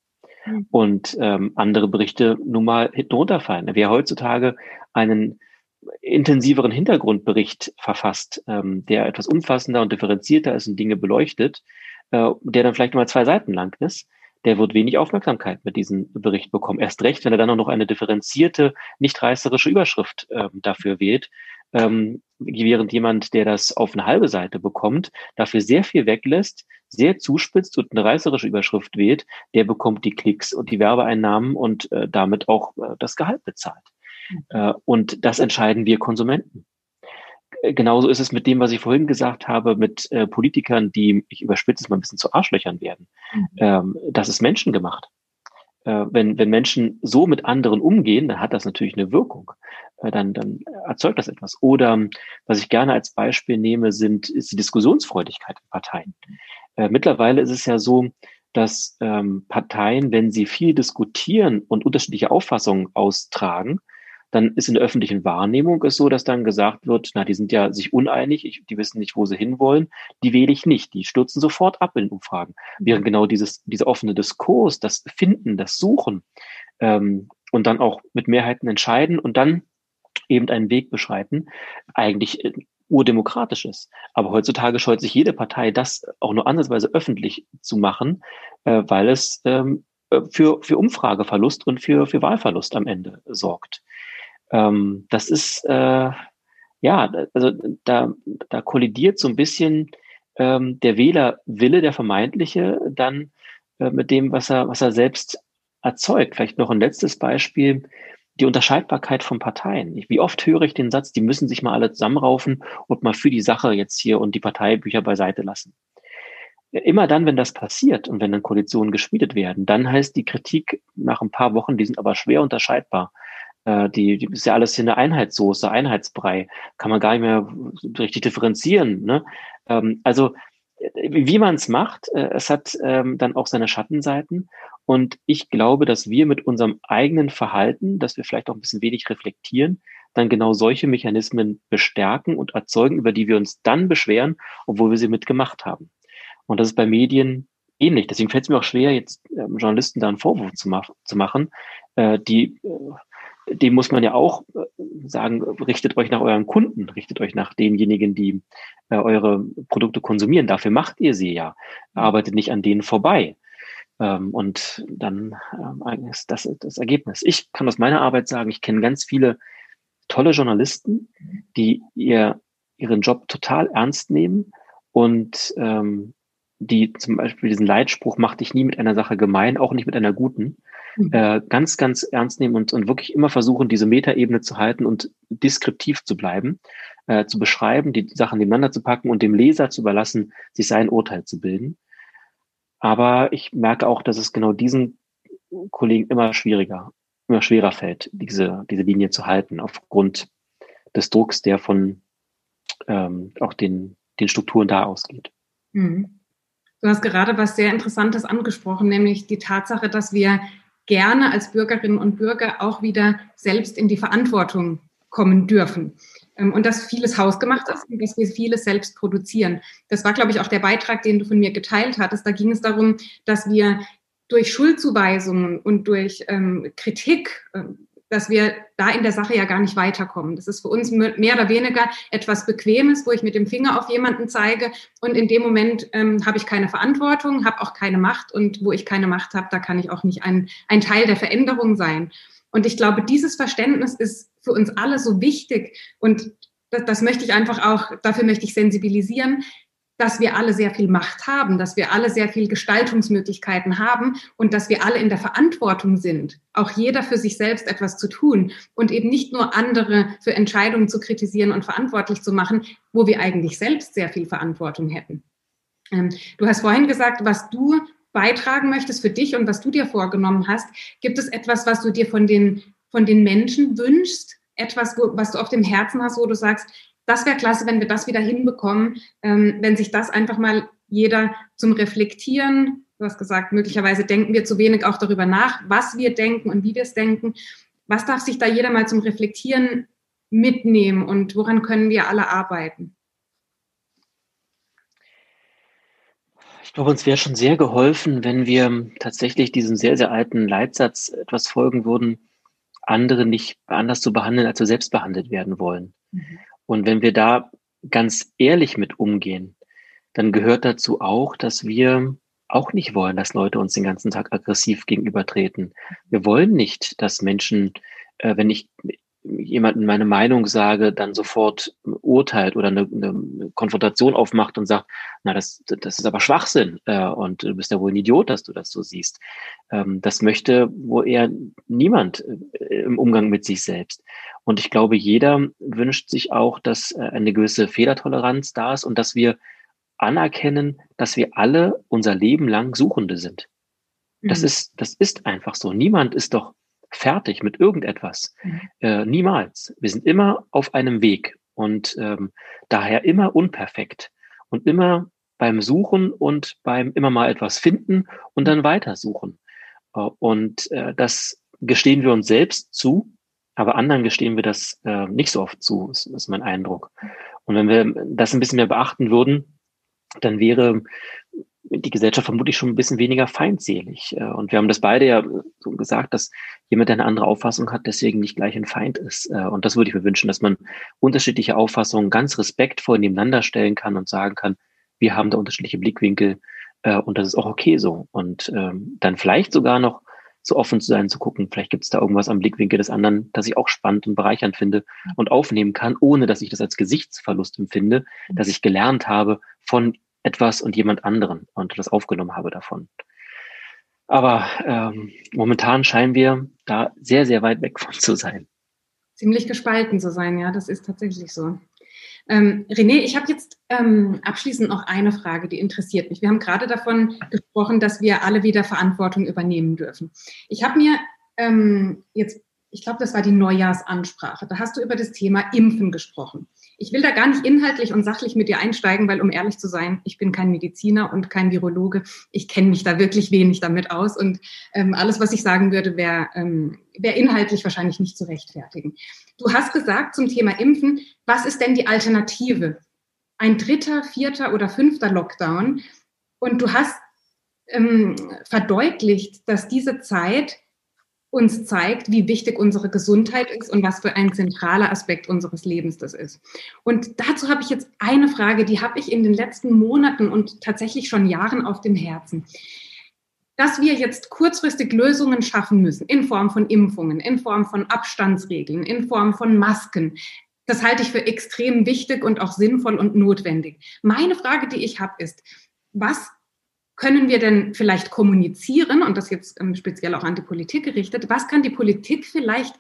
Mhm. Und ähm, andere Berichte nun mal hinten runterfallen. Wer heutzutage einen intensiveren Hintergrundbericht verfasst, ähm, der etwas umfassender und differenzierter ist und Dinge beleuchtet, äh, der dann vielleicht mal zwei Seiten lang ist, der wird wenig Aufmerksamkeit mit diesem Bericht bekommen. Erst recht, wenn er dann auch noch eine differenzierte, nicht reißerische Überschrift ähm, dafür wählt, ähm, während jemand, der das auf eine halbe Seite bekommt, dafür sehr viel weglässt, sehr zuspitzt und eine reißerische Überschrift wählt, der bekommt die Klicks und die Werbeeinnahmen und äh, damit auch äh, das Gehalt bezahlt. Äh, und das entscheiden wir Konsumenten genauso ist es mit dem, was ich vorhin gesagt habe, mit äh, Politikern, die, ich überspitze es mal ein bisschen zu Arschlöchern werden. Mhm. Ähm, das ist menschengemacht. Äh, wenn, wenn Menschen so mit anderen umgehen, dann hat das natürlich eine Wirkung. Dann, dann erzeugt das etwas. Oder was ich gerne als Beispiel nehme, sind, ist die Diskussionsfreudigkeit in Parteien. Mittlerweile ist es ja so, dass ähm, Parteien, wenn sie viel diskutieren und unterschiedliche Auffassungen austragen, dann ist in der öffentlichen Wahrnehmung es so, dass dann gesagt wird, na, die sind ja sich uneinig, ich, die wissen nicht, wo sie hinwollen, die wähle ich nicht, die stürzen sofort ab in Umfragen. Während genau dieses, dieser offene Diskurs, das Finden, das Suchen ähm, und dann auch mit Mehrheiten entscheiden und dann eben einen Weg beschreiten, eigentlich äh, urdemokratisch ist. Aber heutzutage scheut sich jede Partei, das auch nur ansatzweise öffentlich zu machen, äh, weil es ähm, äh, für, für Umfrageverlust und für, für Wahlverlust am Ende sorgt. Ähm, das ist, äh, ja, also da, da kollidiert so ein bisschen ähm, der Wählerwille, der vermeintliche, dann äh, mit dem, was er, was er selbst erzeugt. Vielleicht noch ein letztes Beispiel, die Unterscheidbarkeit von Parteien. Wie oft höre ich den Satz, die müssen sich mal alle zusammenraufen und mal für die Sache jetzt hier und die Parteibücher beiseite lassen. Immer dann, wenn das passiert und wenn dann Koalitionen geschmiedet werden, dann heißt die Kritik nach ein paar Wochen, die sind aber schwer unterscheidbar. Äh, die, die ist ja alles hier eine Einheitssoße, Einheitsbrei. Kann man gar nicht mehr richtig differenzieren. Ne? Ähm, also wie man es macht, äh, es hat ähm, dann auch seine Schattenseiten. Und ich glaube, dass wir mit unserem eigenen Verhalten, dass wir vielleicht auch ein bisschen wenig reflektieren, dann genau solche Mechanismen bestärken und erzeugen, über die wir uns dann beschweren, obwohl wir sie mitgemacht haben. Und das ist bei Medien ähnlich. Deswegen fällt es mir auch schwer, jetzt ähm, Journalisten da einen Vorwurf zu, mach zu machen, äh, die äh, dem muss man ja auch äh, sagen, richtet euch nach euren Kunden, richtet euch nach denjenigen, die äh, eure Produkte konsumieren. Dafür macht ihr sie ja. Arbeitet nicht an denen vorbei. Ähm, und dann ähm, ist das das Ergebnis. Ich kann aus meiner Arbeit sagen, ich kenne ganz viele tolle Journalisten, die ihr, ihren Job total ernst nehmen und ähm, die zum Beispiel diesen Leitspruch, mach dich nie mit einer Sache gemein, auch nicht mit einer guten, mhm. äh, ganz, ganz ernst nehmen und, und wirklich immer versuchen, diese Metaebene zu halten und deskriptiv zu bleiben, äh, zu beschreiben, die Sachen nebeneinander zu packen und dem Leser zu überlassen, sich sein Urteil zu bilden. Aber ich merke auch, dass es genau diesen Kollegen immer schwieriger, immer schwerer fällt, diese, diese Linie zu halten, aufgrund des Drucks, der von ähm, auch den, den Strukturen da ausgeht. Mhm. Du hast gerade was sehr Interessantes angesprochen, nämlich die Tatsache, dass wir gerne als Bürgerinnen und Bürger auch wieder selbst in die Verantwortung kommen dürfen. Ähm, und dass vieles hausgemacht ist und dass wir vieles selbst produzieren. Das war, glaube ich, auch der Beitrag, den du von mir geteilt hattest. Da ging es darum, dass wir durch Schuldzuweisungen und durch ähm, Kritik, ähm, dass wir da in der Sache ja gar nicht weiterkommen. Das ist für uns mehr oder weniger etwas Bequemes, wo ich mit dem Finger auf jemanden zeige und in dem Moment ähm, habe ich keine Verantwortung, habe auch keine Macht und wo ich keine Macht habe, da kann ich auch nicht ein, ein Teil der Veränderung sein. Und ich glaube, dieses Verständnis ist für uns alle so wichtig und das, das möchte ich einfach auch, dafür möchte ich sensibilisieren, dass wir alle sehr viel Macht haben, dass wir alle sehr viel Gestaltungsmöglichkeiten haben und dass wir alle in der Verantwortung sind, auch jeder für sich selbst etwas zu tun und eben nicht nur andere für Entscheidungen zu kritisieren und verantwortlich zu machen, wo wir eigentlich selbst sehr viel Verantwortung hätten. Ähm, du hast vorhin gesagt, was du beitragen möchtest für dich und was du dir vorgenommen hast. Gibt es etwas, was du dir von den, von den Menschen wünschst? Etwas, was du auf dem Herzen hast, wo du sagst, das wäre klasse, wenn wir das wieder hinbekommen, ähm, wenn sich das einfach mal jeder zum Reflektieren, du hast gesagt, möglicherweise denken wir zu wenig auch darüber nach, was wir denken und wie wir es denken. Was darf sich da jeder mal zum Reflektieren mitnehmen und woran können wir alle arbeiten? Ich glaube, uns wäre schon sehr geholfen, wenn wir tatsächlich diesem sehr, sehr alten Leitsatz etwas folgen würden, andere nicht anders zu behandeln, als wir selbst behandelt werden wollen. Mhm. Und wenn wir da ganz ehrlich mit umgehen, dann gehört dazu auch, dass wir auch nicht wollen, dass Leute uns den ganzen Tag aggressiv gegenübertreten. Wir wollen nicht, dass Menschen, äh, wenn ich jemanden meine Meinung sage, dann sofort urteilt oder eine, eine Konfrontation aufmacht und sagt, na, das, das ist aber Schwachsinn äh, und du bist ja wohl ein Idiot, dass du das so siehst. Ähm, das möchte wohl eher niemand äh, im Umgang mit sich selbst. Und ich glaube, jeder wünscht sich auch, dass äh, eine gewisse Fehlertoleranz da ist und dass wir anerkennen, dass wir alle unser Leben lang Suchende sind. Das mhm. ist, das ist einfach so. Niemand ist doch fertig mit irgendetwas. Mhm. Äh, niemals. Wir sind immer auf einem Weg und ähm, daher immer unperfekt und immer beim Suchen und beim immer mal etwas finden und dann weitersuchen. Äh, und äh, das gestehen wir uns selbst zu, aber anderen gestehen wir das äh, nicht so oft zu, ist, ist mein Eindruck. Und wenn wir das ein bisschen mehr beachten würden, dann wäre die Gesellschaft vermutlich schon ein bisschen weniger feindselig. Äh, und wir haben das beide ja so gesagt, dass jemand, der eine andere Auffassung hat, deswegen nicht gleich ein Feind ist. Äh, und das würde ich mir wünschen, dass man unterschiedliche Auffassungen ganz respektvoll nebeneinander stellen kann und sagen kann, wir haben da unterschiedliche Blickwinkel äh, und das ist auch okay so. Und ähm, dann vielleicht sogar noch so offen zu sein, zu gucken, vielleicht gibt es da irgendwas am Blickwinkel des anderen, das ich auch spannend und bereichernd finde und aufnehmen kann, ohne dass ich das als Gesichtsverlust empfinde, dass ich gelernt habe von etwas und jemand anderen und das aufgenommen habe davon. Aber ähm, momentan scheinen wir da sehr, sehr weit weg von zu sein. Ziemlich gespalten zu sein, ja, das ist tatsächlich so. Ähm, René, ich habe jetzt ähm, abschließend noch eine Frage, die interessiert mich. Wir haben gerade davon gesprochen, dass wir alle wieder Verantwortung übernehmen dürfen. Ich habe mir ähm, jetzt, ich glaube, das war die Neujahrsansprache, da hast du über das Thema Impfen gesprochen. Ich will da gar nicht inhaltlich und sachlich mit dir einsteigen, weil um ehrlich zu sein, ich bin kein Mediziner und kein Virologe. Ich kenne mich da wirklich wenig damit aus und ähm, alles, was ich sagen würde, wäre ähm, wär inhaltlich wahrscheinlich nicht zu rechtfertigen. Du hast gesagt zum Thema Impfen, was ist denn die Alternative? Ein dritter, vierter oder fünfter Lockdown? Und du hast ähm, verdeutlicht, dass diese Zeit uns zeigt, wie wichtig unsere Gesundheit ist und was für ein zentraler Aspekt unseres Lebens das ist. Und dazu habe ich jetzt eine Frage, die habe ich in den letzten Monaten und tatsächlich schon Jahren auf dem Herzen. Dass wir jetzt kurzfristig Lösungen schaffen müssen in Form von Impfungen, in Form von Abstandsregeln, in Form von Masken, das halte ich für extrem wichtig und auch sinnvoll und notwendig. Meine Frage, die ich habe, ist, was können wir denn vielleicht kommunizieren, und das jetzt ähm, speziell auch an die Politik gerichtet, was kann die Politik vielleicht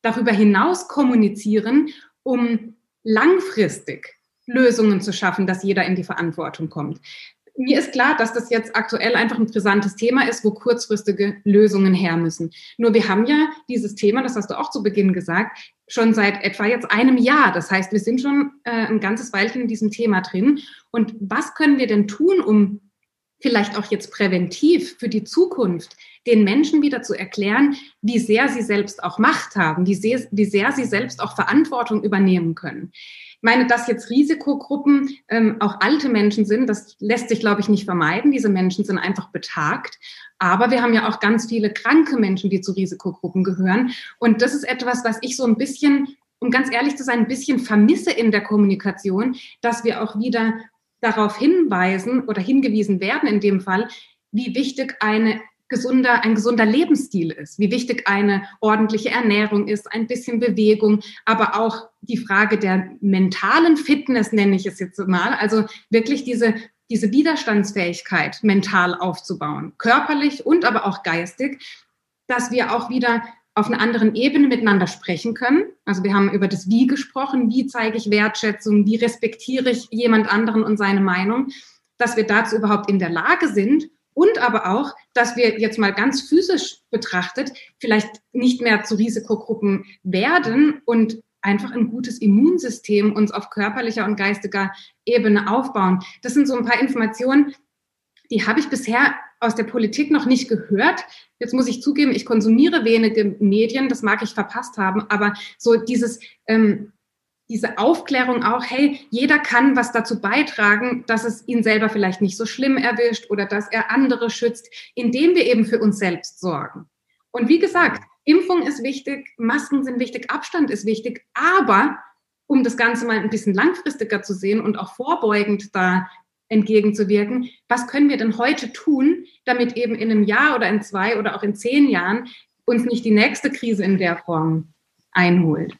darüber hinaus kommunizieren, um langfristig Lösungen zu schaffen, dass jeder in die Verantwortung kommt? Mir ist klar, dass das jetzt aktuell einfach ein brisantes Thema ist, wo kurzfristige Lösungen her müssen. Nur wir haben ja dieses Thema, das hast du auch zu Beginn gesagt, schon seit etwa jetzt einem Jahr. Das heißt, wir sind schon äh, ein ganzes Weilchen in diesem Thema drin. Und was können wir denn tun, um vielleicht auch jetzt präventiv für die Zukunft den Menschen wieder zu erklären, wie sehr sie selbst auch Macht haben, wie sehr, wie sehr sie selbst auch Verantwortung übernehmen können. meine, dass jetzt Risikogruppen ähm, auch alte Menschen sind, das lässt sich, glaube ich, nicht vermeiden. Diese Menschen sind einfach betagt. Aber wir haben ja auch ganz viele kranke Menschen, die zu Risikogruppen gehören. Und das ist etwas, was ich so ein bisschen, um ganz ehrlich zu sein, ein bisschen vermisse in der Kommunikation, dass wir auch wieder darauf hinweisen oder hingewiesen werden in dem Fall, wie wichtig eine gesunder, ein gesunder Lebensstil ist, wie wichtig eine ordentliche Ernährung ist, ein bisschen Bewegung, aber auch die Frage der mentalen Fitness, nenne ich es jetzt mal, also wirklich diese, diese Widerstandsfähigkeit mental aufzubauen, körperlich und aber auch geistig, dass wir auch wieder auf einer anderen Ebene miteinander sprechen können. Also wir haben über das Wie gesprochen, wie zeige ich Wertschätzung, wie respektiere ich jemand anderen und seine Meinung, dass wir dazu überhaupt in der Lage sind und aber auch, dass wir jetzt mal ganz physisch betrachtet vielleicht nicht mehr zu Risikogruppen werden und einfach ein gutes Immunsystem uns auf körperlicher und geistiger Ebene aufbauen. Das sind so ein paar Informationen, die habe ich bisher aus der Politik noch nicht gehört. Jetzt muss ich zugeben, ich konsumiere wenige Medien, das mag ich verpasst haben, aber so dieses ähm, diese Aufklärung auch, hey, jeder kann was dazu beitragen, dass es ihn selber vielleicht nicht so schlimm erwischt oder dass er andere schützt, indem wir eben für uns selbst sorgen. Und wie gesagt, Impfung ist wichtig, Masken sind wichtig, Abstand ist wichtig, aber um das Ganze mal ein bisschen langfristiger zu sehen und auch vorbeugend da entgegenzuwirken, was können wir denn heute tun, damit eben in einem Jahr oder in zwei oder auch in zehn Jahren uns nicht die nächste Krise in der Form einholt?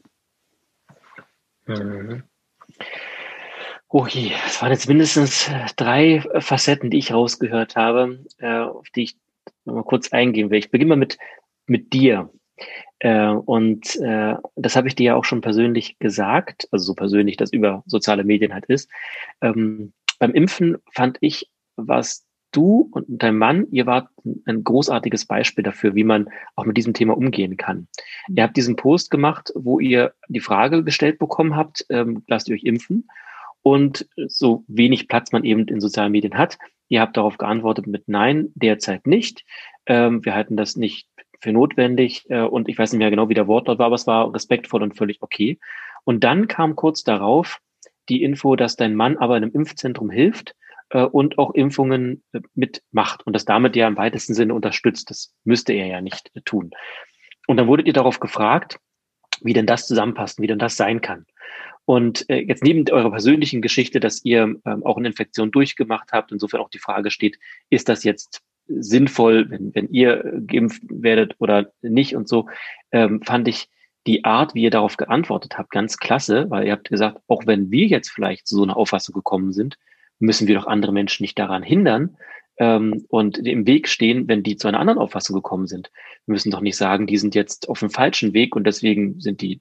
Mhm. Okay, es waren jetzt mindestens äh, drei äh, Facetten, die ich rausgehört habe, äh, auf die ich nochmal kurz eingehen will. Ich beginne mal mit, mit dir. Und das habe ich dir ja auch schon persönlich gesagt, also so persönlich, dass über soziale Medien halt ist. Ähm, beim Impfen fand ich, was du und dein Mann, ihr wart ein großartiges Beispiel dafür, wie man auch mit diesem Thema umgehen kann. Ihr habt diesen Post gemacht, wo ihr die Frage gestellt bekommen habt, ähm, lasst ihr euch impfen? Und so wenig Platz man eben in sozialen Medien hat. Ihr habt darauf geantwortet mit Nein, derzeit nicht. Ähm, wir halten das nicht für notwendig. Äh, und ich weiß nicht mehr genau, wie der Wortlaut war, aber es war respektvoll und völlig okay. Und dann kam kurz darauf die Info, dass dein Mann aber in einem Impfzentrum hilft äh, und auch Impfungen äh, mitmacht und das damit ja im weitesten Sinne unterstützt. Das müsste er ja nicht äh, tun. Und dann wurdet ihr darauf gefragt, wie denn das zusammenpasst, wie denn das sein kann. Und äh, jetzt neben eurer persönlichen Geschichte, dass ihr ähm, auch eine Infektion durchgemacht habt, insofern auch die Frage steht, ist das jetzt sinnvoll, wenn, wenn ihr geimpft werdet oder nicht und so, ähm, fand ich die Art, wie ihr darauf geantwortet habt, ganz klasse, weil ihr habt gesagt, auch wenn wir jetzt vielleicht zu so einer Auffassung gekommen sind, müssen wir doch andere Menschen nicht daran hindern ähm, und im Weg stehen, wenn die zu einer anderen Auffassung gekommen sind. Wir müssen doch nicht sagen, die sind jetzt auf dem falschen Weg und deswegen sind die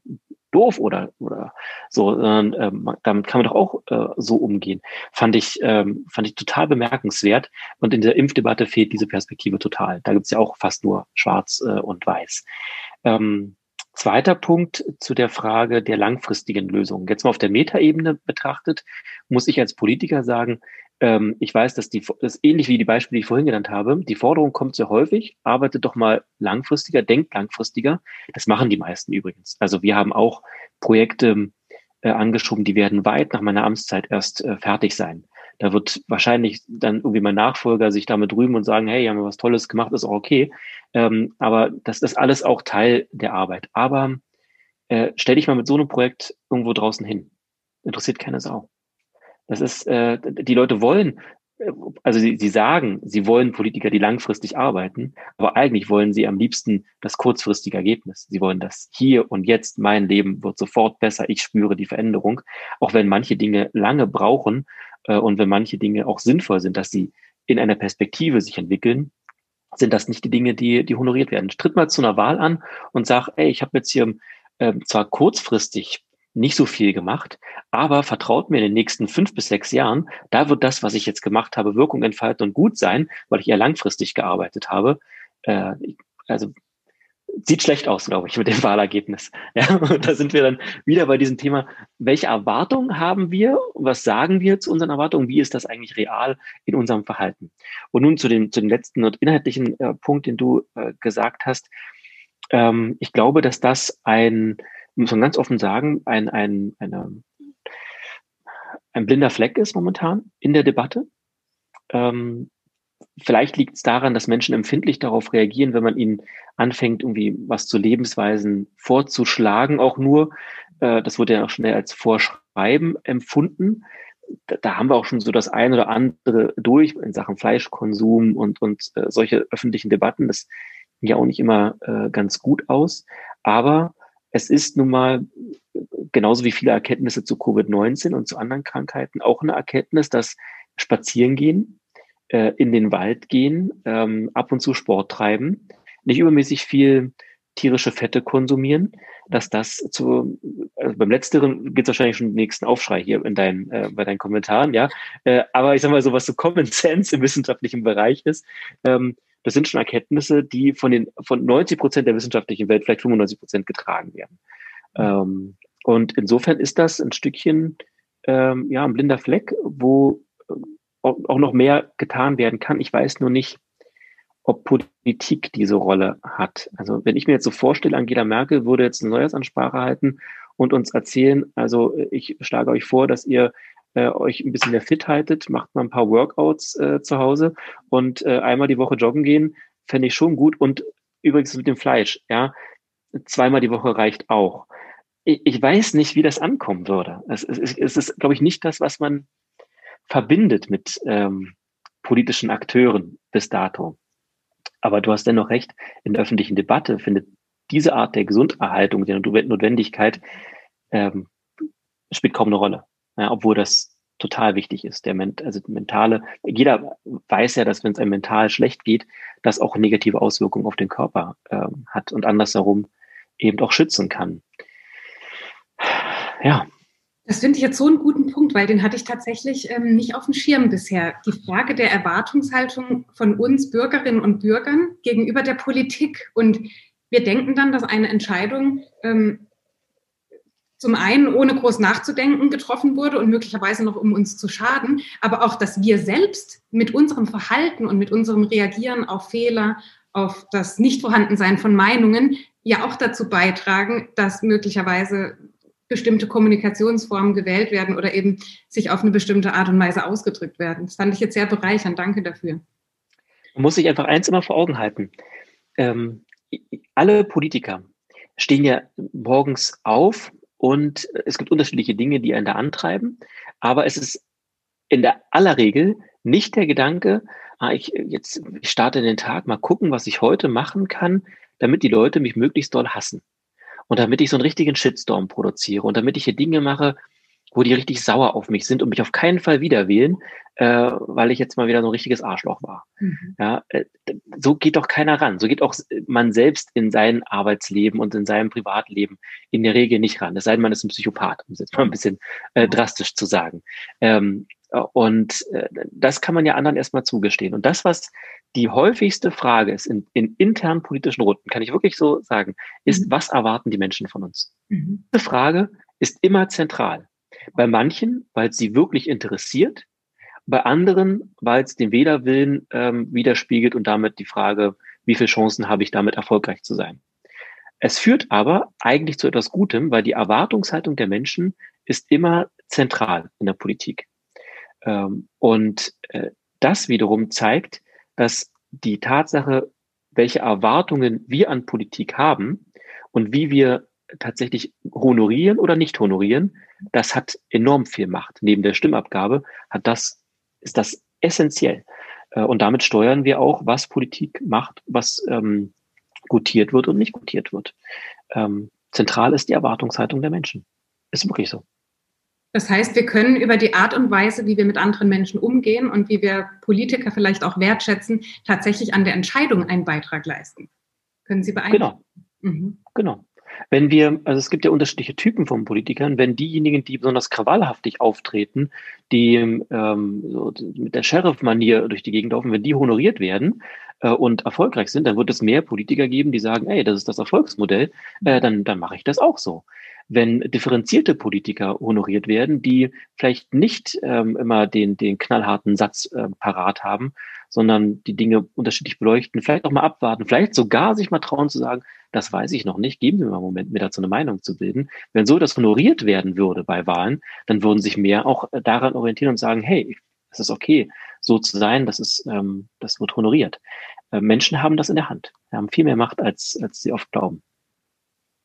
doof oder oder so, sondern ähm, damit kann man doch auch äh, so umgehen. Fand ich ähm, fand ich total bemerkenswert und in der Impfdebatte fehlt diese Perspektive total. Da gibt's ja auch fast nur Schwarz äh, und Weiß. Ähm, Zweiter Punkt zu der Frage der langfristigen Lösung. Jetzt mal auf der Metaebene betrachtet, muss ich als Politiker sagen, ähm, ich weiß, dass die, das ähnlich wie die Beispiele, die ich vorhin genannt habe, die Forderung kommt sehr häufig, arbeitet doch mal langfristiger, denkt langfristiger. Das machen die meisten übrigens. Also wir haben auch Projekte äh, angeschoben, die werden weit nach meiner Amtszeit erst äh, fertig sein. Da wird wahrscheinlich dann irgendwie mein Nachfolger sich damit rühmen und sagen, hey, haben wir was Tolles gemacht, ist auch okay. Ähm, aber das ist alles auch Teil der Arbeit. Aber äh, stell dich mal mit so einem Projekt irgendwo draußen hin. Interessiert keine Sau. Das ist, äh, die Leute wollen, äh, also sie, sie sagen, sie wollen Politiker, die langfristig arbeiten, aber eigentlich wollen sie am liebsten das kurzfristige Ergebnis. Sie wollen das hier und jetzt, mein Leben wird sofort besser, ich spüre die Veränderung, auch wenn manche Dinge lange brauchen und wenn manche Dinge auch sinnvoll sind, dass sie in einer Perspektive sich entwickeln, sind das nicht die Dinge, die, die honoriert werden. Tritt mal zu einer Wahl an und sag, ey, ich habe jetzt hier äh, zwar kurzfristig nicht so viel gemacht, aber vertraut mir in den nächsten fünf bis sechs Jahren, da wird das, was ich jetzt gemacht habe, Wirkung entfalten und gut sein, weil ich eher langfristig gearbeitet habe. Äh, also sieht schlecht aus, glaube ich, mit dem Wahlergebnis. Ja, und da sind wir dann wieder bei diesem Thema, welche Erwartungen haben wir? Was sagen wir zu unseren Erwartungen? Wie ist das eigentlich real in unserem Verhalten? Und nun zu dem, zu dem letzten und inhaltlichen äh, Punkt, den du äh, gesagt hast. Ähm, ich glaube, dass das ein, muss man ganz offen sagen, ein, ein, eine, ein blinder Fleck ist momentan in der Debatte. Ähm, vielleicht liegt es daran, dass Menschen empfindlich darauf reagieren, wenn man ihnen anfängt, irgendwie was zu Lebensweisen vorzuschlagen, auch nur. Äh, das wurde ja auch schnell als Vorschreiben empfunden. Da, haben wir auch schon so das eine oder andere durch in Sachen Fleischkonsum und, und äh, solche öffentlichen Debatten. Das ging ja auch nicht immer äh, ganz gut aus. Aber es ist nun mal genauso wie viele Erkenntnisse zu Covid-19 und zu anderen Krankheiten auch eine Erkenntnis, dass Spazierengehen, äh, in den Wald gehen, ähm, ab und zu Sport treiben, nicht übermäßig viel tierische Fette konsumieren, dass das zu, also beim Letzteren gibt es wahrscheinlich schon den nächsten Aufschrei hier in deinen, äh, bei deinen Kommentaren, ja. Äh, aber ich sag mal so, was so Common Sense im wissenschaftlichen Bereich ist, ähm, das sind schon Erkenntnisse, die von den von 90 Prozent der wissenschaftlichen Welt vielleicht 95 Prozent getragen werden. Ähm, und insofern ist das ein Stückchen ähm, ja ein blinder Fleck, wo auch noch mehr getan werden kann. Ich weiß nur nicht, ob Politik diese Rolle hat. Also wenn ich mir jetzt so vorstelle, Angela Merkel würde jetzt eine Neujahrsansprache halten und uns erzählen, also ich schlage euch vor, dass ihr äh, euch ein bisschen mehr fit haltet, macht mal ein paar Workouts äh, zu Hause und äh, einmal die Woche joggen gehen, fände ich schon gut. Und übrigens mit dem Fleisch, ja, zweimal die Woche reicht auch. Ich, ich weiß nicht, wie das ankommen würde. Es, es, es ist, glaube ich, nicht das, was man verbindet mit ähm, politischen Akteuren bis dato. Aber du hast dennoch recht, in der öffentlichen Debatte findet diese Art der Gesunderhaltung, der Notwendigkeit, ähm, spielt kaum eine Rolle ja, obwohl das total wichtig ist. Der Ment also mentale, jeder weiß ja, dass wenn es einem mental schlecht geht, das auch negative Auswirkungen auf den Körper ähm, hat und andersherum eben auch schützen kann. Ja. Das finde ich jetzt so einen guten Punkt, weil den hatte ich tatsächlich ähm, nicht auf dem Schirm bisher. Die Frage der Erwartungshaltung von uns Bürgerinnen und Bürgern gegenüber der Politik. Und wir denken dann, dass eine Entscheidung ähm, zum einen ohne groß nachzudenken getroffen wurde und möglicherweise noch um uns zu schaden, aber auch, dass wir selbst mit unserem Verhalten und mit unserem Reagieren auf Fehler, auf das Nichtvorhandensein von Meinungen ja auch dazu beitragen, dass möglicherweise bestimmte Kommunikationsformen gewählt werden oder eben sich auf eine bestimmte Art und Weise ausgedrückt werden. Das fand ich jetzt sehr bereichernd. Danke dafür. Man muss sich einfach eins immer vor Augen halten. Ähm, alle Politiker stehen ja morgens auf und es gibt unterschiedliche Dinge, die einen da antreiben. Aber es ist in der aller Regel nicht der Gedanke, ah, ich jetzt ich starte den Tag, mal gucken, was ich heute machen kann, damit die Leute mich möglichst doll hassen. Und damit ich so einen richtigen Shitstorm produziere und damit ich hier Dinge mache, wo die richtig sauer auf mich sind und mich auf keinen Fall wieder wählen, äh, weil ich jetzt mal wieder so ein richtiges Arschloch war. Mhm. Ja, äh, so geht doch keiner ran. So geht auch man selbst in sein Arbeitsleben und in seinem Privatleben in der Regel nicht ran. Es sei denn, man ist ein Psychopath, um es jetzt mal ein bisschen äh, drastisch zu sagen. Ähm, und äh, das kann man ja anderen erstmal zugestehen. Und das, was die häufigste Frage ist in, in internen politischen Runden, kann ich wirklich so sagen, ist, mhm. was erwarten die Menschen von uns? Mhm. Diese Frage ist immer zentral. Bei manchen, weil es sie wirklich interessiert, bei anderen, weil es den Wählerwillen ähm, widerspiegelt und damit die Frage, wie viele Chancen habe ich damit erfolgreich zu sein. Es führt aber eigentlich zu etwas Gutem, weil die Erwartungshaltung der Menschen ist immer zentral in der Politik. Ähm, und äh, das wiederum zeigt, dass die Tatsache, welche Erwartungen wir an Politik haben und wie wir tatsächlich honorieren oder nicht honorieren, das hat enorm viel Macht. Neben der Stimmabgabe hat das, ist das essentiell. Äh, und damit steuern wir auch, was Politik macht, was ähm, gutiert wird und nicht gutiert wird. Ähm, zentral ist die Erwartungshaltung der Menschen. Ist wirklich so. Das heißt, wir können über die Art und Weise, wie wir mit anderen Menschen umgehen und wie wir Politiker vielleicht auch wertschätzen, tatsächlich an der Entscheidung einen Beitrag leisten. Können Sie beeinflussen? Genau. Mhm. Genau. Wenn wir, also es gibt ja unterschiedliche Typen von Politikern, wenn diejenigen, die besonders krawallhaftig auftreten, die ähm, so mit der Sheriff-Manier durch die Gegend laufen, wenn die honoriert werden äh, und erfolgreich sind, dann wird es mehr Politiker geben, die sagen, ey, das ist das Erfolgsmodell, äh, dann, dann mache ich das auch so. Wenn differenzierte Politiker honoriert werden, die vielleicht nicht ähm, immer den, den knallharten Satz äh, parat haben, sondern die Dinge unterschiedlich beleuchten, vielleicht auch mal abwarten, vielleicht sogar sich mal trauen zu sagen, das weiß ich noch nicht, geben Sie mir mal einen Moment, mir dazu eine Meinung zu bilden. Wenn so das honoriert werden würde bei Wahlen, dann würden sich mehr auch daran orientieren und sagen, hey, es ist okay, so zu sein, das ist, ähm, das wird honoriert. Äh, Menschen haben das in der Hand, Sie haben viel mehr Macht, als, als sie oft glauben.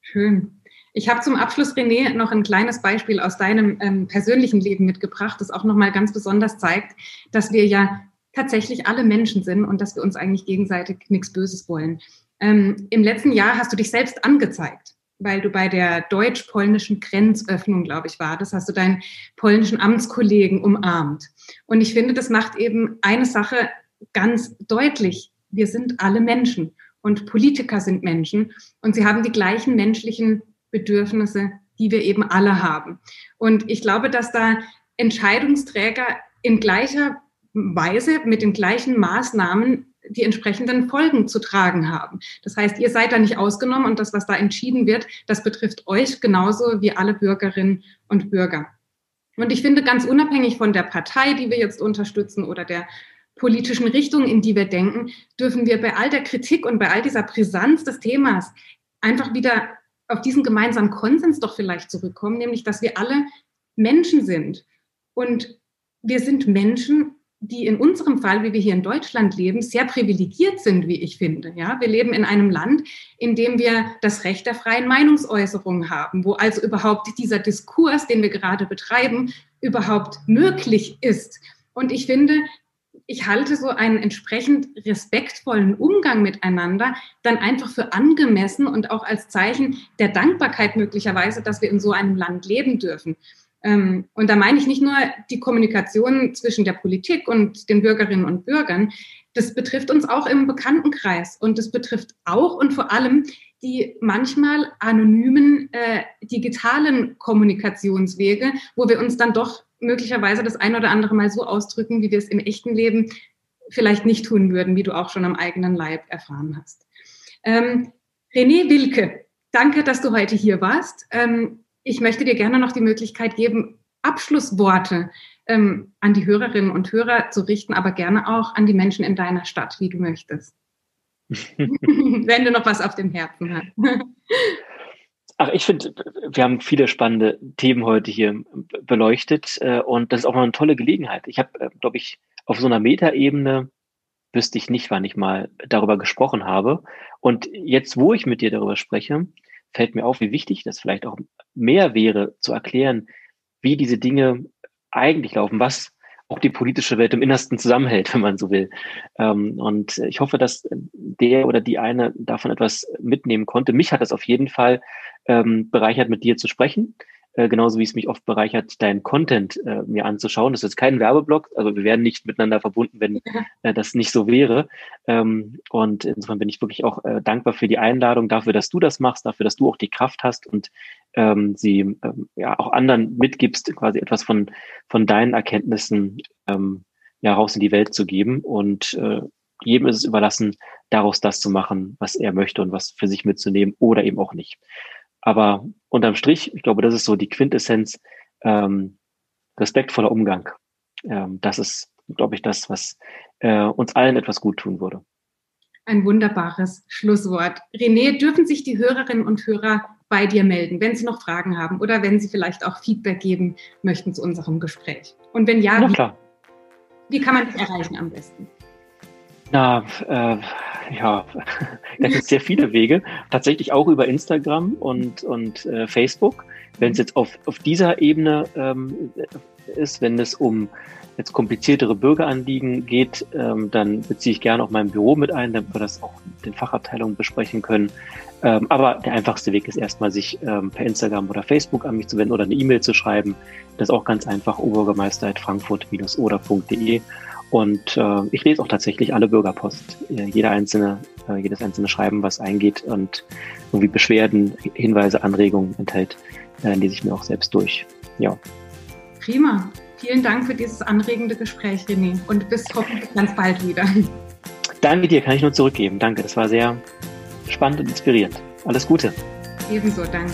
Schön. Ich habe zum Abschluss, René, noch ein kleines Beispiel aus deinem ähm, persönlichen Leben mitgebracht, das auch nochmal ganz besonders zeigt, dass wir ja tatsächlich alle Menschen sind und dass wir uns eigentlich gegenseitig nichts Böses wollen. Ähm, Im letzten Jahr hast du dich selbst angezeigt, weil du bei der deutsch-polnischen Grenzöffnung, glaube ich, war. Das hast du deinen polnischen Amtskollegen umarmt. Und ich finde, das macht eben eine Sache ganz deutlich. Wir sind alle Menschen und Politiker sind Menschen und sie haben die gleichen menschlichen Bedürfnisse, die wir eben alle haben. Und ich glaube, dass da Entscheidungsträger in gleicher Weise mit den gleichen Maßnahmen die entsprechenden Folgen zu tragen haben. Das heißt, ihr seid da nicht ausgenommen und das, was da entschieden wird, das betrifft euch genauso wie alle Bürgerinnen und Bürger. Und ich finde, ganz unabhängig von der Partei, die wir jetzt unterstützen oder der politischen Richtung, in die wir denken, dürfen wir bei all der Kritik und bei all dieser Brisanz des Themas einfach wieder auf diesen gemeinsamen Konsens doch vielleicht zurückkommen, nämlich dass wir alle Menschen sind. Und wir sind Menschen, die in unserem Fall, wie wir hier in Deutschland leben, sehr privilegiert sind, wie ich finde. Ja, wir leben in einem Land, in dem wir das Recht der freien Meinungsäußerung haben, wo also überhaupt dieser Diskurs, den wir gerade betreiben, überhaupt möglich ist. Und ich finde, ich halte so einen entsprechend respektvollen Umgang miteinander dann einfach für angemessen und auch als Zeichen der Dankbarkeit möglicherweise, dass wir in so einem Land leben dürfen. Ähm, und da meine ich nicht nur die Kommunikation zwischen der Politik und den Bürgerinnen und Bürgern, das betrifft uns auch im Bekanntenkreis und das betrifft auch und vor allem die manchmal anonymen äh, digitalen Kommunikationswege, wo wir uns dann doch möglicherweise das ein oder andere Mal so ausdrücken, wie wir es im echten Leben vielleicht nicht tun würden, wie du auch schon am eigenen Leib erfahren hast. Ähm, René Wilke, danke, dass du heute hier warst. Ähm, ich möchte dir gerne noch die Möglichkeit geben, Abschlussworte ähm, an die Hörerinnen und Hörer zu richten, aber gerne auch an die Menschen in deiner Stadt, wie du möchtest. Wenn du noch was auf dem Herzen hast. Ach, ich finde, wir haben viele spannende Themen heute hier beleuchtet äh, und das ist auch mal eine tolle Gelegenheit. Ich habe, äh, glaube ich, auf so einer Metaebene wüsste ich nicht, wann ich mal darüber gesprochen habe. Und jetzt, wo ich mit dir darüber spreche, fällt mir auf, wie wichtig das vielleicht auch mehr wäre, zu erklären, wie diese Dinge eigentlich laufen, was auch die politische Welt im Innersten zusammenhält, wenn man so will. Ähm, und ich hoffe, dass der oder die eine davon etwas mitnehmen konnte. Mich hat das auf jeden Fall ähm, bereichert, mit dir zu sprechen. Äh, genauso wie es mich oft bereichert, deinen Content äh, mir anzuschauen. Das ist jetzt kein Werbeblock, also wir werden nicht miteinander verbunden, wenn äh, das nicht so wäre. Ähm, und insofern bin ich wirklich auch äh, dankbar für die Einladung, dafür, dass du das machst, dafür, dass du auch die Kraft hast und ähm, sie ähm, ja auch anderen mitgibst, quasi etwas von, von deinen Erkenntnissen ähm, ja raus in die Welt zu geben. Und äh, jedem ist es überlassen, daraus das zu machen, was er möchte und was für sich mitzunehmen oder eben auch nicht. Aber unterm Strich, ich glaube, das ist so die Quintessenz, ähm, respektvoller Umgang. Ähm, das ist, glaube ich, das, was äh, uns allen etwas gut tun würde. Ein wunderbares Schlusswort. René, dürfen sich die Hörerinnen und Hörer bei dir melden, wenn sie noch Fragen haben oder wenn sie vielleicht auch Feedback geben möchten zu unserem Gespräch? Und wenn ja, wie, wie kann man dich erreichen am besten? Na, äh, ja, da gibt es sehr viele Wege. Tatsächlich auch über Instagram und, und äh, Facebook. Wenn es jetzt auf, auf dieser Ebene ähm, ist, wenn es um jetzt kompliziertere Bürgeranliegen geht, ähm, dann beziehe ich gerne auch mein Büro mit ein, damit wir das auch mit den Fachabteilungen besprechen können. Ähm, aber der einfachste Weg ist erstmal, sich ähm, per Instagram oder Facebook an mich zu wenden oder eine E-Mail zu schreiben. Das ist auch ganz einfach, oberbürgermeister.frankfurt-oder.de. Und äh, ich lese auch tatsächlich alle Bürgerpost, äh, jeder einzelne, äh, jedes einzelne Schreiben, was eingeht und irgendwie Beschwerden, Hinweise, Anregungen enthält, äh, lese ich mir auch selbst durch. Ja. Prima. Vielen Dank für dieses anregende Gespräch, René. Und bis hoffentlich ganz bald wieder. Danke dir, kann ich nur zurückgeben. Danke, das war sehr spannend und inspirierend. Alles Gute. Ebenso, danke.